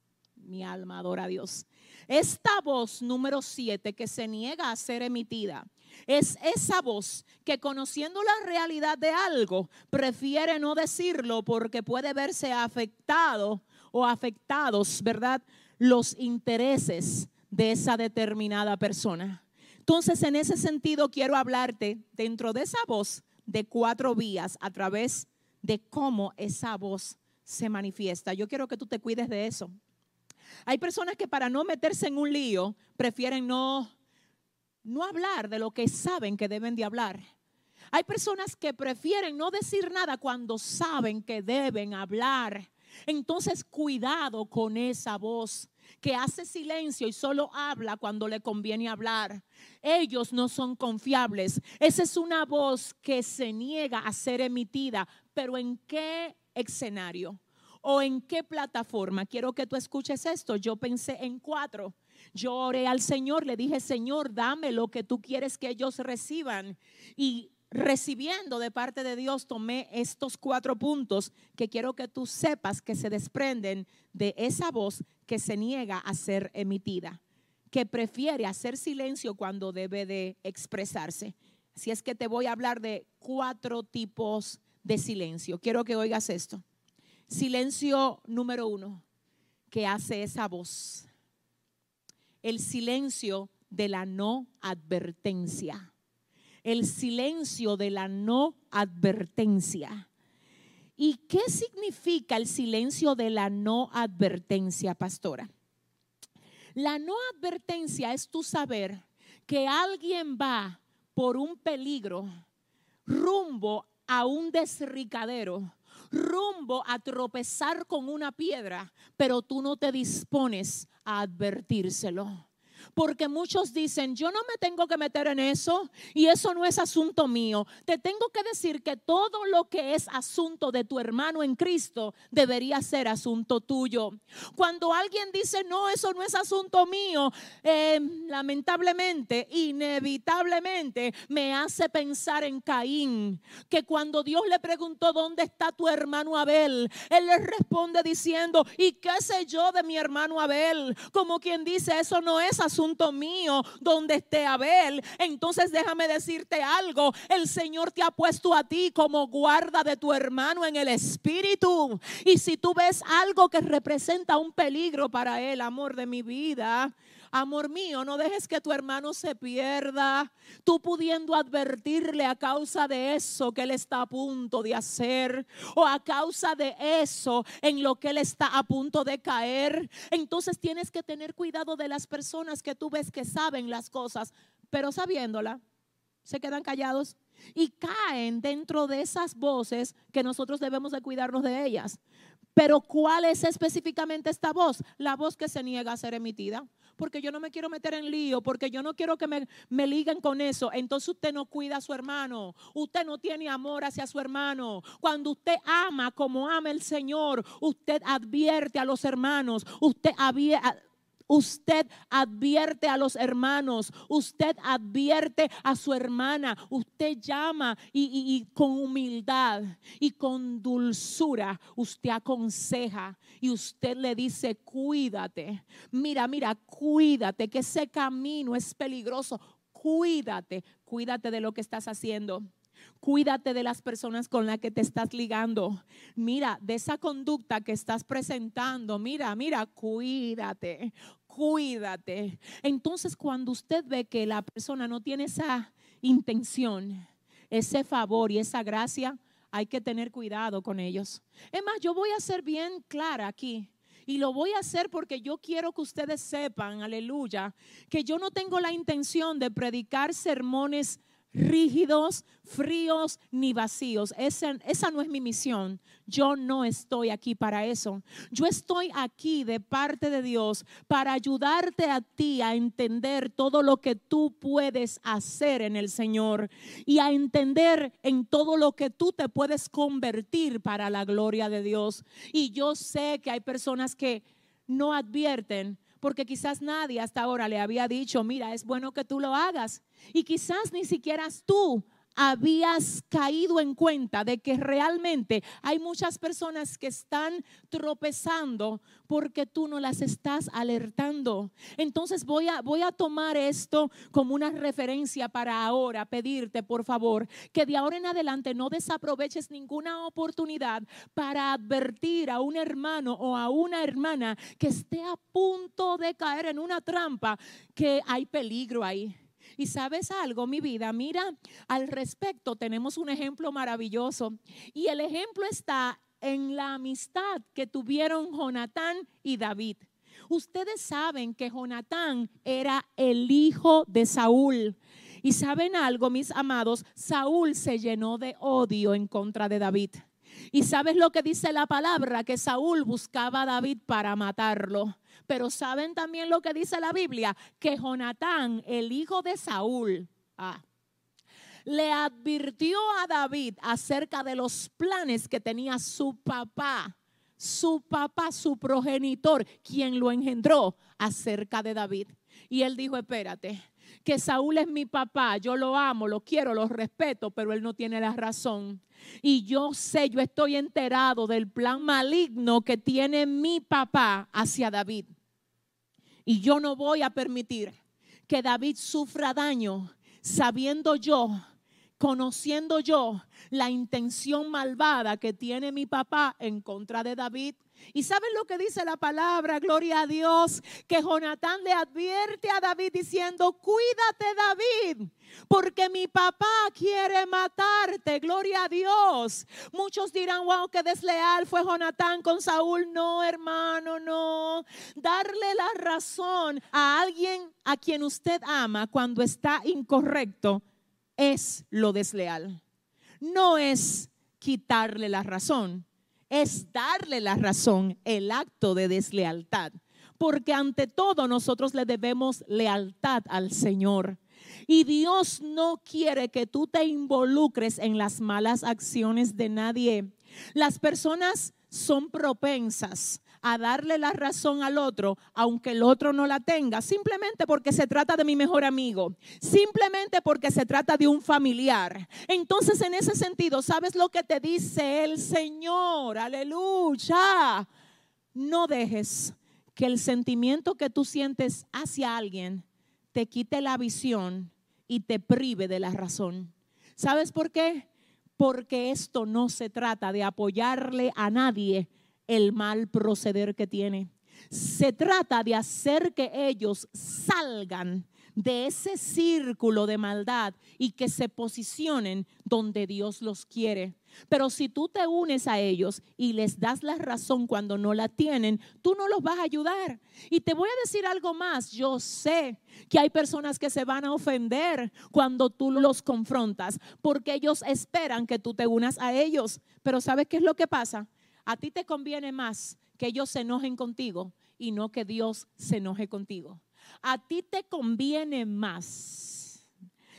Mi alma adora a Dios. Esta voz número siete que se niega a ser emitida es esa voz que conociendo la realidad de algo prefiere no decirlo porque puede verse afectado o afectados, ¿verdad? Los intereses de esa determinada persona. Entonces, en ese sentido, quiero hablarte dentro de esa voz de cuatro vías a través de cómo esa voz se manifiesta. Yo quiero que tú te cuides de eso. Hay personas que para no meterse en un lío prefieren no, no hablar de lo que saben que deben de hablar. Hay personas que prefieren no decir nada cuando saben que deben hablar. Entonces, cuidado con esa voz que hace silencio y solo habla cuando le conviene hablar. Ellos no son confiables. Esa es una voz que se niega a ser emitida. Pero ¿en qué escenario? O en qué plataforma. Quiero que tú escuches esto. Yo pensé en cuatro. Yo oré al Señor, le dije, Señor, dame lo que tú quieres que ellos reciban. Y recibiendo de parte de Dios, tomé estos cuatro puntos que quiero que tú sepas que se desprenden de esa voz que se niega a ser emitida, que prefiere hacer silencio cuando debe de expresarse. Así es que te voy a hablar de cuatro tipos de silencio. Quiero que oigas esto. Silencio número uno que hace esa voz. El silencio de la no advertencia. El silencio de la no advertencia. ¿Y qué significa el silencio de la no advertencia, pastora? La no advertencia es tu saber que alguien va por un peligro rumbo a un desricadero rumbo a tropezar con una piedra, pero tú no te dispones a advertírselo. Porque muchos dicen, yo no me tengo que meter en eso y eso no es asunto mío. Te tengo que decir que todo lo que es asunto de tu hermano en Cristo debería ser asunto tuyo. Cuando alguien dice, no, eso no es asunto mío, eh, lamentablemente, inevitablemente, me hace pensar en Caín, que cuando Dios le preguntó, ¿dónde está tu hermano Abel? Él le responde diciendo, ¿y qué sé yo de mi hermano Abel? Como quien dice, eso no es asunto mío donde esté Abel. Entonces déjame decirte algo, el Señor te ha puesto a ti como guarda de tu hermano en el espíritu. Y si tú ves algo que representa un peligro para él, amor de mi vida, Amor mío, no dejes que tu hermano se pierda, tú pudiendo advertirle a causa de eso que él está a punto de hacer o a causa de eso en lo que él está a punto de caer. Entonces tienes que tener cuidado de las personas que tú ves que saben las cosas, pero sabiéndola, se quedan callados y caen dentro de esas voces que nosotros debemos de cuidarnos de ellas. Pero ¿cuál es específicamente esta voz? La voz que se niega a ser emitida porque yo no me quiero meter en lío, porque yo no quiero que me, me liguen con eso. Entonces usted no cuida a su hermano, usted no tiene amor hacia su hermano. Cuando usted ama como ama el Señor, usted advierte a los hermanos, usted Usted advierte a los hermanos, usted advierte a su hermana, usted llama y, con humildad y con dulzura, usted aconseja y usted le dice, cuídate, mira, mira, cuídate, que ese camino es peligroso, cuídate, cuídate de lo que estás haciendo. Cuídate de las personas con las que te estás ligando. Mira, de esa conducta que estás presentando. Mira, mira, cuídate cuídate. Entonces cuando usted ve que la persona no tiene esa intención, ese favor y esa gracia, hay que tener cuidado con ellos. Es más, yo voy a ser bien clara aquí. Y lo voy a hacer porque yo quiero que ustedes sepan, aleluya, que yo no tengo la intención de predicar sermones rígidos, fríos ni vacíos. Esa, no es mi misión. Yo no estoy aquí para eso. Yo estoy aquí de parte de Dios para ayudarte a ti a entender todo lo que tú puedes hacer en el Señor y a entender en todo lo que tú te puedes convertir para la gloria de Dios. Y yo sé que hay personas que no advierten porque quizás nadie hasta ahora le había dicho, mira, es bueno que tú lo hagas. Y quizás ni siquiera tú habías caído en cuenta de que realmente hay muchas personas que están tropezando porque tú no las estás alertando. Entonces voy a, voy a tomar esto como una referencia para ahora, pedirte por favor que de ahora en adelante no desaproveches ninguna oportunidad para advertir a un hermano o a una hermana que esté a punto de caer en una trampa, que hay peligro ahí y sabes algo, mi vida, mira, al respecto tenemos un ejemplo maravilloso. Y el ejemplo está en la amistad que tuvieron Jonatán y David. Ustedes saben que Jonatán era el hijo de Saúl. Y saben algo, mis amados, Saúl se llenó de odio en contra de David. Y sabes lo que dice la palabra, que Saúl buscaba a David para matarlo. Pero saben también lo que dice la Biblia, que Jonatán, el hijo de Saúl, ah, le advirtió a David acerca de los planes que tenía su papá, su papá, su progenitor, quien lo engendró acerca de David. Y él dijo, espérate, que Saúl es mi papá, yo lo amo, lo quiero, lo respeto, pero él no tiene la razón. Y yo sé, yo estoy enterado del plan maligno que tiene mi papá hacia David. Y yo no voy a permitir que David sufra daño sabiendo yo, conociendo yo la intención malvada que tiene mi papá en contra de David. Y saben lo que dice la palabra, gloria a Dios, que Jonatán le advierte a David diciendo, cuídate David, porque mi papá quiere matarte, gloria a Dios. Muchos dirán, wow, qué desleal fue Jonatán con Saúl. No, hermano, no. Darle la razón a alguien a quien usted ama cuando está incorrecto es lo desleal. No es quitarle la razón, es darle la razón, el acto de deslealtad. porque ante todo nosotros le debemos lealtad al Señor. Y Dios no quiere que tú te involucres en las malas acciones de nadie. Las personas son propensas a darle la razón al otro, aunque el otro no la tenga, simplemente porque se trata de mi mejor amigo, simplemente porque se trata de un familiar. Entonces, en ese sentido, ¿sabes lo que te dice el Señor? Aleluya. No dejes que el sentimiento que tú sientes hacia alguien te quite la visión y te prive de la razón. ¿Sabes por qué? Porque esto no se trata de apoyarle a nadie el mal proceder que tiene. Se trata de hacer que ellos salgan de ese círculo de maldad y que se posicionen donde Dios los quiere. Pero si tú te unes a ellos y les das la razón cuando no la tienen, tú no los vas a ayudar. Y te voy a decir algo más. Yo sé que hay personas que se van a ofender cuando tú los confrontas, porque ellos esperan que tú te unas a ellos. Pero ¿sabes qué es lo que pasa? A ti te conviene más que ellos se enojen contigo y no que Dios se enoje contigo. A ti te conviene más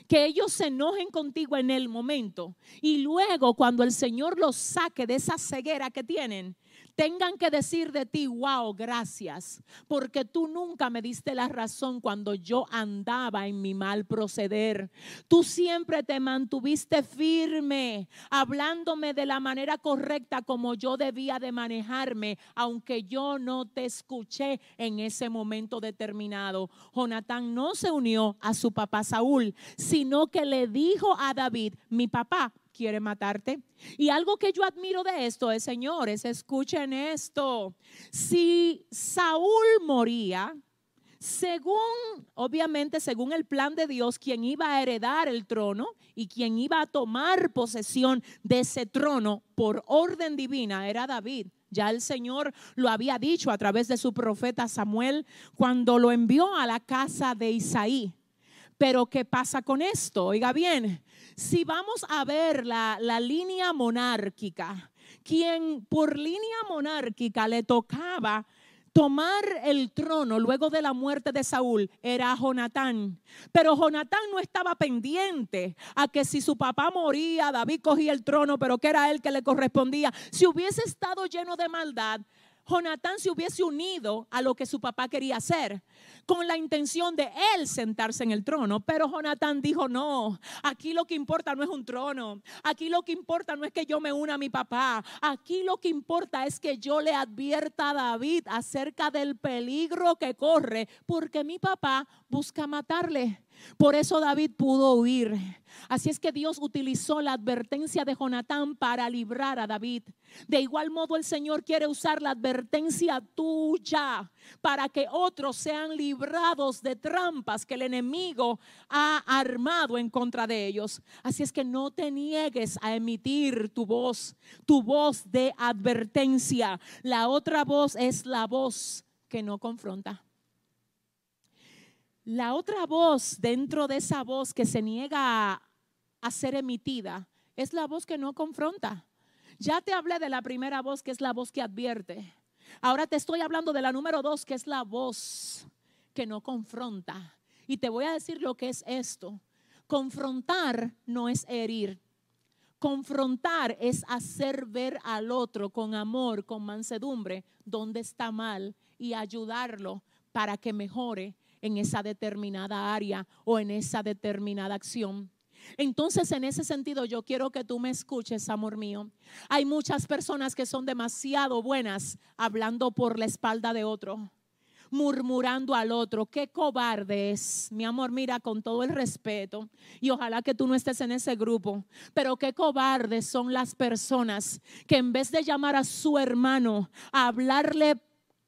que ellos se enojen contigo en el momento y luego cuando el Señor los saque de esa ceguera que tienen, tengan que decir de ti, wow, gracias, porque tú nunca me diste la razón cuando yo andaba en mi mal proceder. Tú siempre te mantuviste firme, hablándome de la manera correcta como yo debía de manejarme, aunque yo no te escuché en ese momento determinado. Jonatán no se unió a su papá Saúl, sino que le dijo a David, mi papá, quiere matarte. Y algo que yo admiro de esto es, señores, escuchen esto. Si Saúl moría, según, obviamente, según el plan de Dios, quien iba a heredar el trono y quien iba a tomar posesión de ese trono por orden divina era David. Ya el Señor lo había dicho a través de su profeta Samuel cuando lo envió a la casa de Isaí. Pero ¿qué pasa con esto? Oiga bien, si vamos a ver la, la línea monárquica, quien por línea monárquica le tocaba tomar el trono luego de la muerte de Saúl era Jonatán. Pero Jonatán no estaba pendiente a que si su papá moría, David cogía el trono, pero que era él que le correspondía. Si hubiese estado lleno de maldad, Jonatán se hubiese unido a lo que su papá quería hacer, con la intención de él sentarse en el trono. Pero Jonatán dijo, no, aquí lo que importa no es un trono, aquí lo que importa no es que yo me una a mi papá, aquí lo que importa es que yo le advierta a David acerca del peligro que corre, porque mi papá busca matarle. Por eso David pudo huir. Así es que Dios utilizó la advertencia de Jonatán para librar a David. De igual modo el Señor quiere usar la advertencia tuya para que otros sean librados de trampas que el enemigo ha armado en contra de ellos. Así es que no te niegues a emitir tu voz, tu voz de advertencia. La otra voz es la voz que no confronta. La otra voz dentro de esa voz que se niega a, ser emitida es la voz que no confronta. Ya te hablé de la primera voz que es la voz que advierte. Ahora te estoy hablando de la número dos que es la voz que no confronta. Y te voy a decir lo que es esto. Confrontar no es herir. Confrontar es hacer ver al otro con amor, con mansedumbre, donde está mal y ayudarlo para que mejore en esa determinada área o en esa determinada acción. Entonces, en ese sentido, yo quiero que tú me escuches, amor mío. Hay muchas personas que son demasiado buenas hablando por la espalda de otro, murmurando al otro. Qué cobarde es, mi amor, mira, con todo el respeto. Y ojalá que tú no estés en ese grupo. Pero qué cobardes son las personas que en vez de llamar a su hermano a hablarle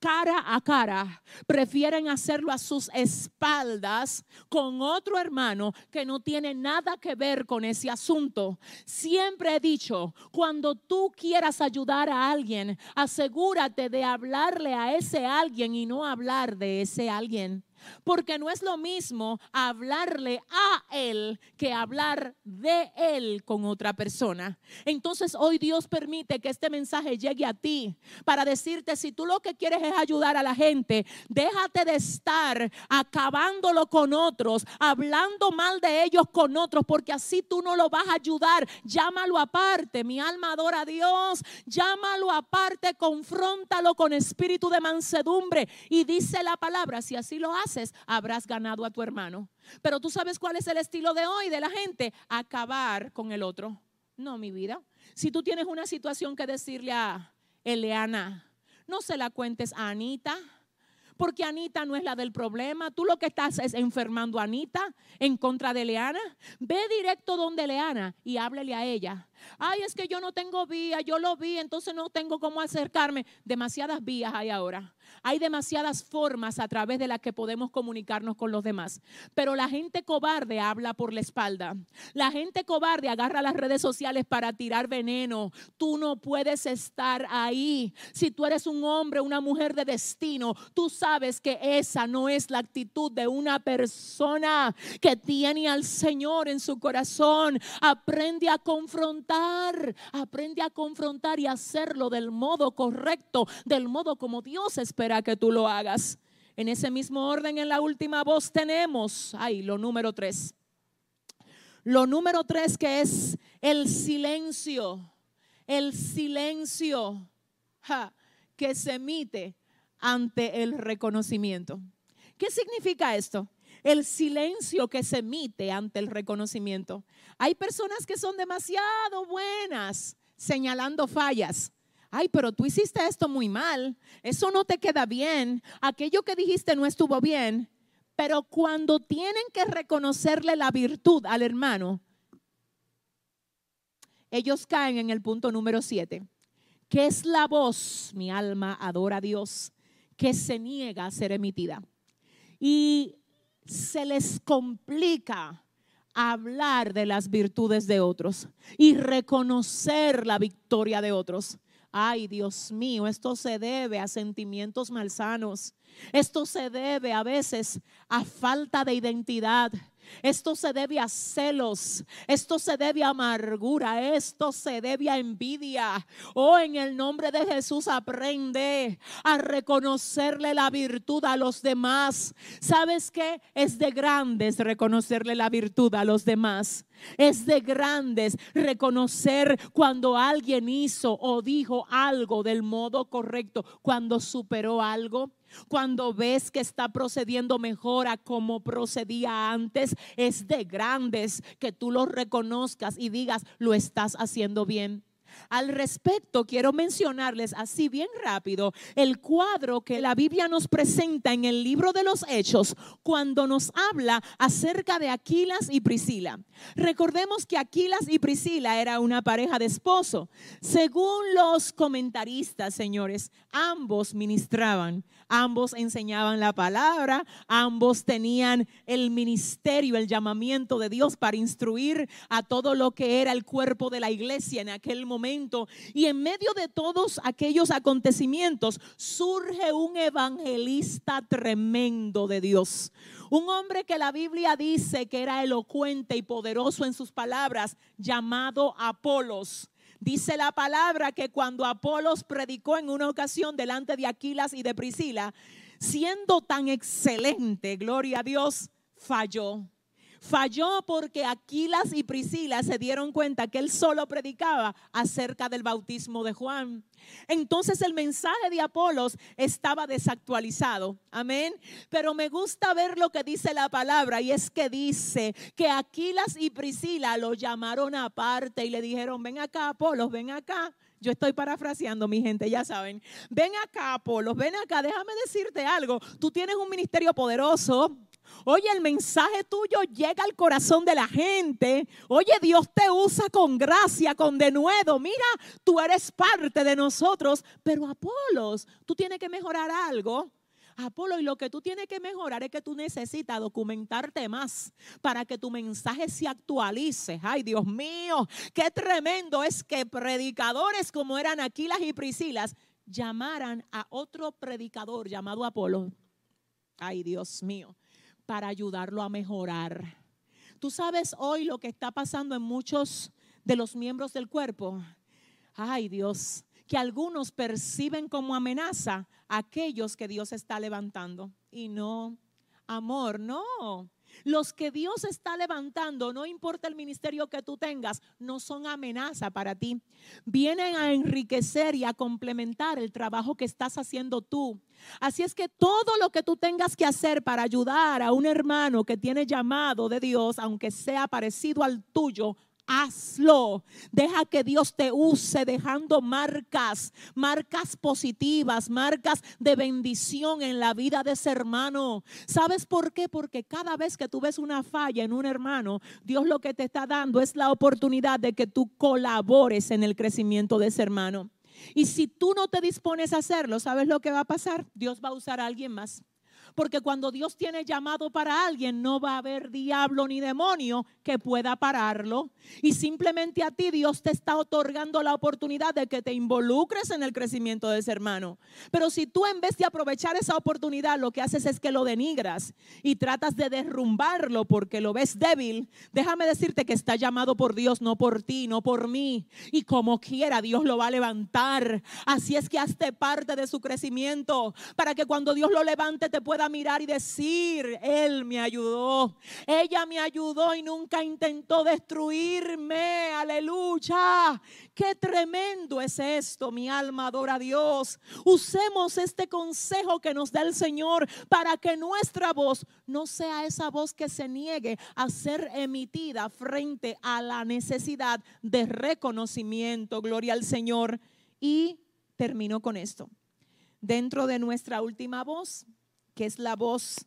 cara a cara, prefieren hacerlo a sus espaldas con otro hermano que no tiene nada que ver con ese asunto. Siempre he dicho, cuando tú quieras ayudar a alguien, asegúrate de hablarle a ese alguien y no hablar de ese alguien. Porque no es lo mismo hablarle a Él que hablar de Él con otra persona. Entonces hoy Dios permite que este mensaje llegue a ti para decirte, si tú lo que quieres es ayudar a la gente, déjate de estar acabándolo con otros, hablando mal de ellos con otros, porque así tú no lo vas a ayudar. Llámalo aparte, mi alma adora a Dios, llámalo aparte, confróntalo con espíritu de mansedumbre y dice la palabra, si así lo haces, habrás ganado a tu hermano. Pero tú sabes cuál es el estilo de hoy de la gente, acabar con el otro. No, mi vida. Si tú tienes una situación que decirle a Eleana, no se la cuentes a Anita, porque Anita no es la del problema. Tú lo que estás es enfermando a Anita en contra de Leana. Ve directo donde Leana y háblele a ella. Ay, es que yo no tengo vía, yo lo vi, entonces no tengo cómo acercarme. Demasiadas vías hay ahora. Hay demasiadas formas a través de las que podemos comunicarnos con los demás. Pero la gente cobarde habla por la espalda. La gente cobarde agarra las redes sociales para tirar veneno. Tú no puedes estar ahí. Si tú eres un hombre, una mujer de destino, tú sabes que esa no es la actitud de una persona que tiene al Señor en su corazón. Aprende a confrontar, aprende a confrontar y hacerlo del modo correcto, del modo como Dios espera que tú lo hagas. En ese mismo orden, en la última voz tenemos, ahí, lo número tres. Lo número tres que es el silencio, el silencio que se emite ante el reconocimiento. ¿Qué significa esto? El silencio que se emite ante el reconocimiento. Hay personas que son demasiado buenas señalando fallas ay, pero tú hiciste esto muy mal, eso no te queda bien, aquello que dijiste no estuvo bien, pero cuando tienen que reconocerle la virtud al hermano, ellos caen en el punto número siete, que es la voz, mi alma adora a Dios, que se niega a ser emitida. Y se les complica hablar de las virtudes de otros y reconocer la victoria de otros. Ay, Dios mío, esto se debe a sentimientos malsanos. Esto se debe a veces a falta de identidad. Esto se debe a celos, esto se debe a amargura, esto se debe a envidia. Oh, en el nombre de Jesús aprende a reconocerle la virtud a los demás. ¿Sabes qué? Es de grandes reconocerle la virtud a los demás. Es de grandes reconocer cuando alguien hizo o dijo algo del modo correcto, cuando superó algo. Cuando ves que está procediendo mejor a como procedía antes, es de grandes que tú lo reconozcas y digas, lo estás haciendo bien. Al respecto, quiero mencionarles así bien rápido el cuadro que la Biblia nos presenta en el libro de los Hechos cuando nos habla acerca de Aquilas y Priscila. Recordemos que Aquilas y Priscila era una pareja de esposo. Según los comentaristas, señores, ambos ministraban, ambos enseñaban la palabra, ambos tenían el ministerio, el llamamiento de Dios para instruir a todo lo que era el cuerpo de la iglesia en aquel momento y en medio de todos aquellos acontecimientos surge un evangelista tremendo de Dios. Un hombre que la Biblia dice que era elocuente y poderoso en sus palabras, llamado Apolos. Dice la palabra que cuando Apolos predicó en una ocasión delante de Aquilas y de Priscila, siendo tan excelente, gloria a Dios, falló Falló porque Aquilas y Priscila se dieron cuenta que él solo predicaba acerca del bautismo de Juan. Entonces el mensaje de Apolos estaba desactualizado. Amén. Pero me gusta ver lo que dice la palabra y es que dice que Aquilas y Priscila lo llamaron aparte y le dijeron, ven acá Apolos, ven acá. Yo estoy parafraseando, mi gente, ya saben. Ven acá, Apolos, ven acá, déjame decirte algo. Tú tienes un ministerio poderoso. Oye, el mensaje tuyo llega al corazón de la gente. Oye, Dios te usa con gracia, con denuedo. Mira, tú eres parte de nosotros. Pero Apolos, tú tienes que mejorar algo. Apolo, y lo que tú tienes que mejorar es que tú necesitas documentarte más para que tu mensaje se actualice. Ay, Dios mío, qué tremendo es que predicadores como eran Aquilas y Priscilas llamaran a otro predicador llamado Apolo ay Dios mío, para ayudarlo a mejorar. Tú sabes hoy lo que está pasando en muchos de los miembros del cuerpo. Ay Dios, que algunos perciben como amenaza a aquellos que Dios está levantando. Y no, amor, no. Los que Dios está levantando, no importa el ministerio que tú tengas, no son amenaza para ti. Vienen a enriquecer y a complementar el trabajo que estás haciendo tú. Así es que todo lo que tú tengas que hacer para ayudar a un hermano que tiene llamado de Dios, aunque sea parecido al tuyo, hazlo. Deja que Dios te use dejando marcas, marcas positivas, marcas de bendición en la vida de ese hermano. ¿Sabes por qué? Porque cada vez que tú ves una falla en un hermano, Dios lo que te está dando es la oportunidad de que tú colabores en el crecimiento de ese hermano. Y si tú no te dispones a hacerlo, ¿sabes lo que va a pasar? Dios va a usar a alguien más. Porque cuando Dios tiene llamado para alguien, no va a haber diablo ni demonio que pueda pararlo. Y simplemente a ti Dios te está otorgando la oportunidad de que te involucres en el crecimiento de ese hermano. Pero si tú en vez de aprovechar esa oportunidad, lo que haces es que lo denigras y tratas de derrumbarlo porque lo ves débil, déjame decirte que está llamado por Dios, no por ti, no por mí. Y como quiera, Dios lo va a levantar. Así es que hazte parte de su crecimiento para que cuando Dios lo levante te pueda mirar y decir, Él me ayudó, ella me ayudó y nunca intentó destruirme. Aleluya. Qué tremendo es esto, mi alma adora a Dios. Usemos este consejo que nos da el Señor para que nuestra voz no sea esa voz que se niegue a ser emitida frente a la necesidad de reconocimiento. Gloria al Señor. Y termino con esto. Dentro de nuestra última voz, que es la voz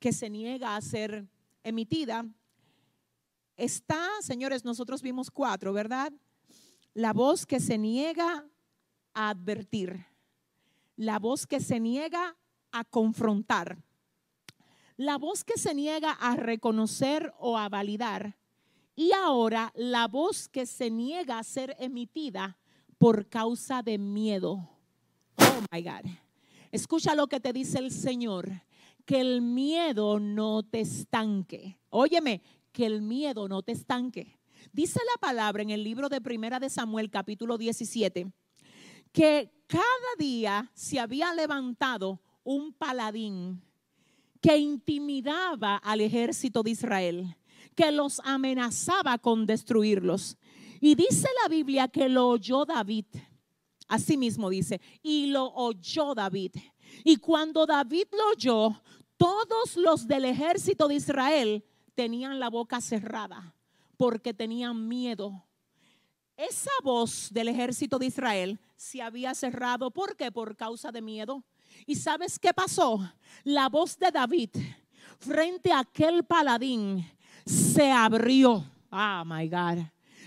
que se niega a ser emitida, está, señores, nosotros vimos cuatro, ¿verdad? La voz que se niega a advertir, la voz que se niega a confrontar, la voz que se niega a reconocer o a validar, y ahora la voz que se niega a ser emitida por causa de miedo. Oh my God. Escucha lo que te dice el Señor, que el miedo no te estanque. Óyeme, que el miedo no te estanque. Dice la palabra en el libro de Primera de Samuel capítulo 17 que cada día se había levantado un paladín que intimidaba al ejército de Israel, que los amenazaba con destruirlos. Y dice la Biblia que lo oyó David. Así mismo dice, y lo oyó David. Y cuando David lo oyó, todos los del ejército de Israel tenían la boca cerrada porque tenían miedo. Esa voz del ejército de Israel se había cerrado. ¿Por qué? Por causa de miedo. ¿Y sabes qué pasó? La voz de David frente a aquel paladín se abrió. Ah, oh my God.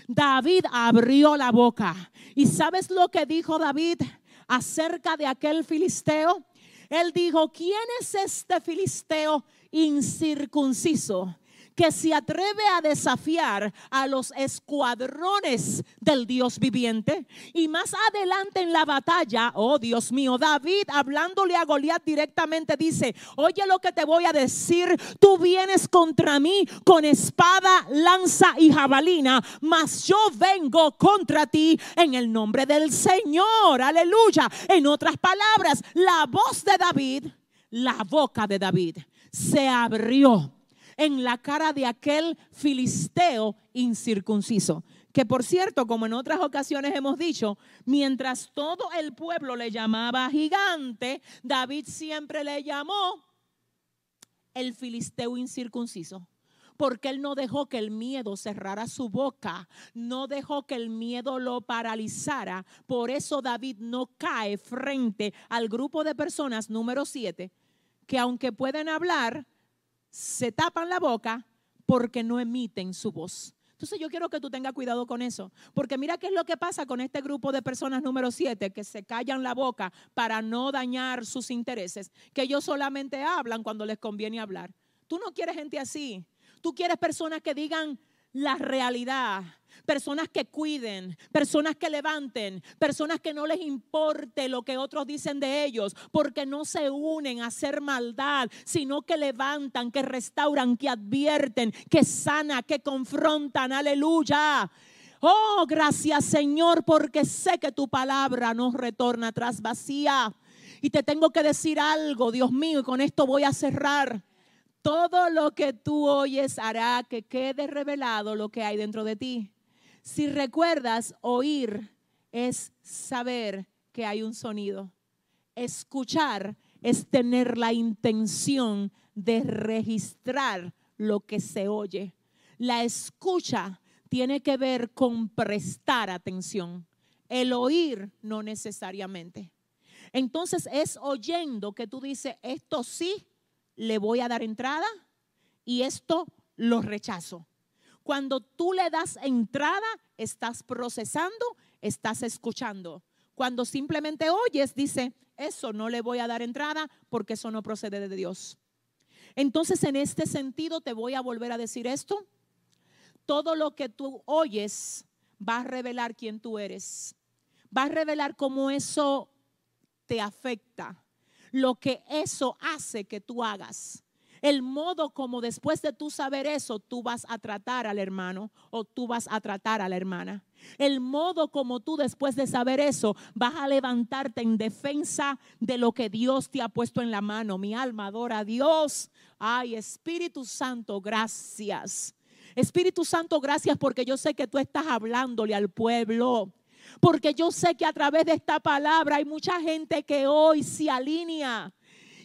David abrió la boca. ¿Y sabes lo que dijo David acerca de aquel filisteo? Él dijo, ¿quién es este filisteo incircunciso? Que se atreve a desafiar a los escuadrones del Dios viviente. Y más adelante en la batalla, oh Dios mío, David hablándole a Goliat directamente dice, oye lo que te voy a decir, tú vienes contra mí con espada, lanza y jabalina, mas yo vengo contra ti en el nombre del Señor, aleluya. En otras palabras, la voz de David, la boca de David se abrió en la cara de aquel filisteo incircunciso. Que por cierto, como en otras ocasiones hemos dicho, mientras todo el pueblo le llamaba gigante, David siempre le llamó el filisteo incircunciso porque él no dejó que el miedo cerrara su boca, no dejó que el miedo lo paralizara. Por eso David no cae frente al grupo de personas número siete, que aunque pueden hablar, se tapan la boca porque no emiten su voz. Entonces yo quiero que tú tengas cuidado con eso, porque mira qué es lo que pasa con este grupo de personas número siete que se callan la boca para no dañar sus intereses, que ellos solamente hablan cuando les conviene hablar. Tú no quieres gente así. Tú quieres personas que digan la realidad. Personas que cuiden, personas que levanten, personas que no les importe lo que otros dicen de ellos, porque no se unen a hacer maldad, sino que levantan, que restauran, que advierten, que sana, que confrontan. Aleluya. Oh, gracias Señor, porque sé que tu palabra nos retorna atrás vacía. Y te tengo que decir algo, Dios mío, y con esto voy a cerrar. Todo lo que tú oyes hará que quede revelado lo que hay dentro de ti. Si recuerdas, oír es saber que hay un sonido. Escuchar es tener la intención de registrar lo que se oye. La escucha tiene que ver con prestar atención. El oír no necesariamente. Entonces es oyendo que tú dices, esto sí le voy a dar entrada y esto lo rechazo. Cuando tú le das entrada, estás procesando, estás escuchando. Cuando simplemente oyes, dice, eso no le voy a dar entrada porque eso no procede de Dios. Entonces, en este sentido, te voy a volver a decir esto todo lo que tú oyes va a revelar quién tú eres. Va a revelar cómo eso te afecta, lo que eso hace que tú hagas. El modo como después de tú saber eso, tú vas a tratar al hermano o tú vas a tratar a la hermana. El modo como tú después de saber eso, vas a levantarte en defensa de lo que Dios te ha puesto en la mano. Mi alma adora a Dios. Ay, Espíritu Santo, gracias. Espíritu Santo, gracias porque yo sé que tú estás hablándole al pueblo. Porque yo sé que a través de esta palabra hay mucha gente que hoy se alinea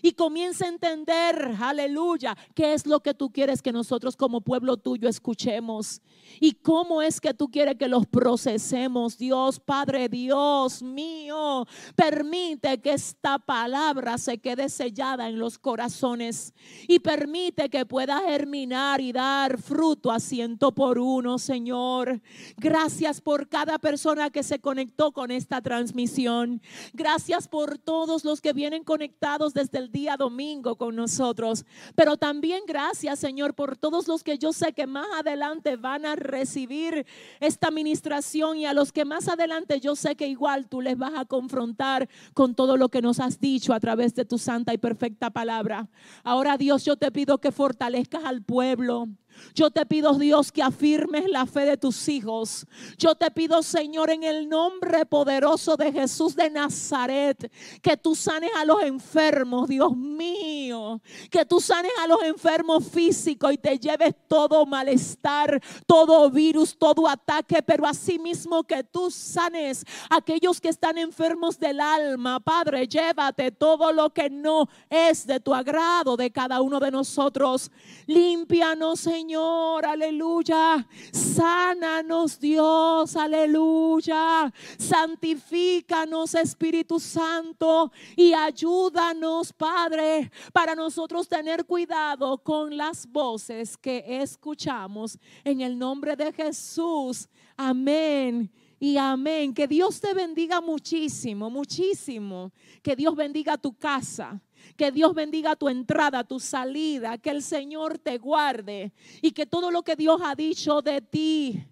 y comienza a entender, aleluya, qué es lo que tú quieres que nosotros como pueblo tuyo escuchemos. ¿Y cómo es que tú quieres que los procesemos? Dios, Padre, Dios mío, permite que esta palabra se quede sellada en los corazones y permite que pueda germinar y dar fruto a ciento por uno, Señor. Gracias por cada persona que se conectó con esta transmisión. Gracias por todos los que vienen conectados desde el día domingo con nosotros. Pero también gracias, Señor, por todos los que yo sé que más adelante van a recibir esta administración y a los que más adelante yo sé que igual tú les vas a confrontar con todo lo que nos has dicho a través de tu santa y perfecta palabra. Ahora Dios, yo te pido que fortalezcas al pueblo. Yo te pido, Dios, que afirmes la fe de tus hijos. Yo te pido, Señor, en el nombre poderoso de Jesús de Nazaret, que tú sanes a los enfermos, Dios mío. Que tú sanes a los enfermos físicos y te lleves todo malestar, todo virus, todo ataque, pero asimismo que tú sanes a aquellos que están enfermos del alma. Padre, llévate todo lo que no es de tu agrado de cada uno de nosotros. Límpianos, Señor Señor, aleluya. Sánanos, Dios, aleluya. Santifícanos, Espíritu Santo, y ayúdanos, Padre, para nosotros tener cuidado con las voces que escuchamos. En el nombre de Jesús. Amén y amén. Que Dios te bendiga muchísimo, muchísimo. Que Dios bendiga tu casa. Que Dios bendiga tu entrada, tu salida, que el Señor te guarde y que todo lo que Dios ha dicho de ti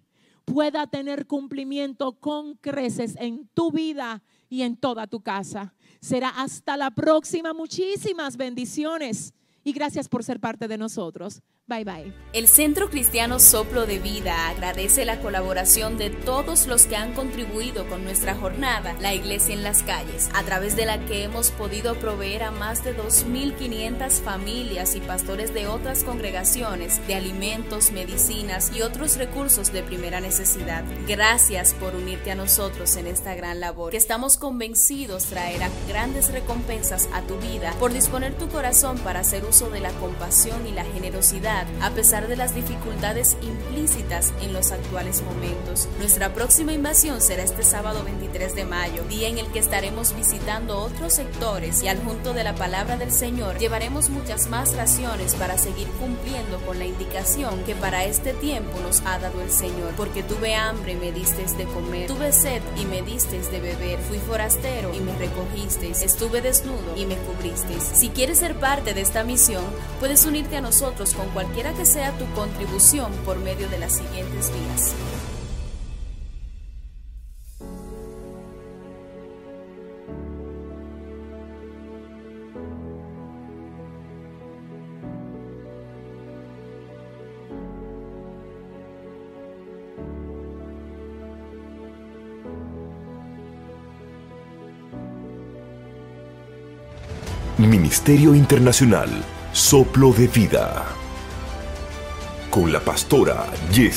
pueda tener cumplimiento con creces en tu vida y en toda tu casa. Será hasta la próxima. Muchísimas bendiciones y gracias por ser parte de nosotros. Bye bye. El Centro Cristiano Soplo de Vida agradece la colaboración de todos los que han contribuido con nuestra jornada, la Iglesia en las calles, a través de la que hemos podido proveer a más de 2.500 familias y pastores de otras congregaciones de alimentos, medicinas y otros recursos de primera necesidad. Gracias por unirte a nosotros en esta gran labor, que estamos convencidos traerá grandes recompensas a tu vida por disponer tu corazón para hacer uso de la compasión y la generosidad a pesar de las dificultades implícitas en los actuales momentos. Nuestra próxima invasión será este sábado 23 de mayo, día en el que estaremos visitando otros sectores y al junto de la palabra del Señor llevaremos muchas más raciones para seguir cumpliendo con la indicación que para este tiempo nos ha dado el Señor. Porque tuve hambre y me disteis de comer, tuve sed y me disteis de beber, fui forastero y me recogisteis, estuve desnudo y me cubristeis. Si quieres ser parte de esta misión, puedes unirte a nosotros con cualquier cualquiera que sea tu contribución por medio de las siguientes vías. Ministerio Internacional Soplo de Vida con la pastora Yesenia.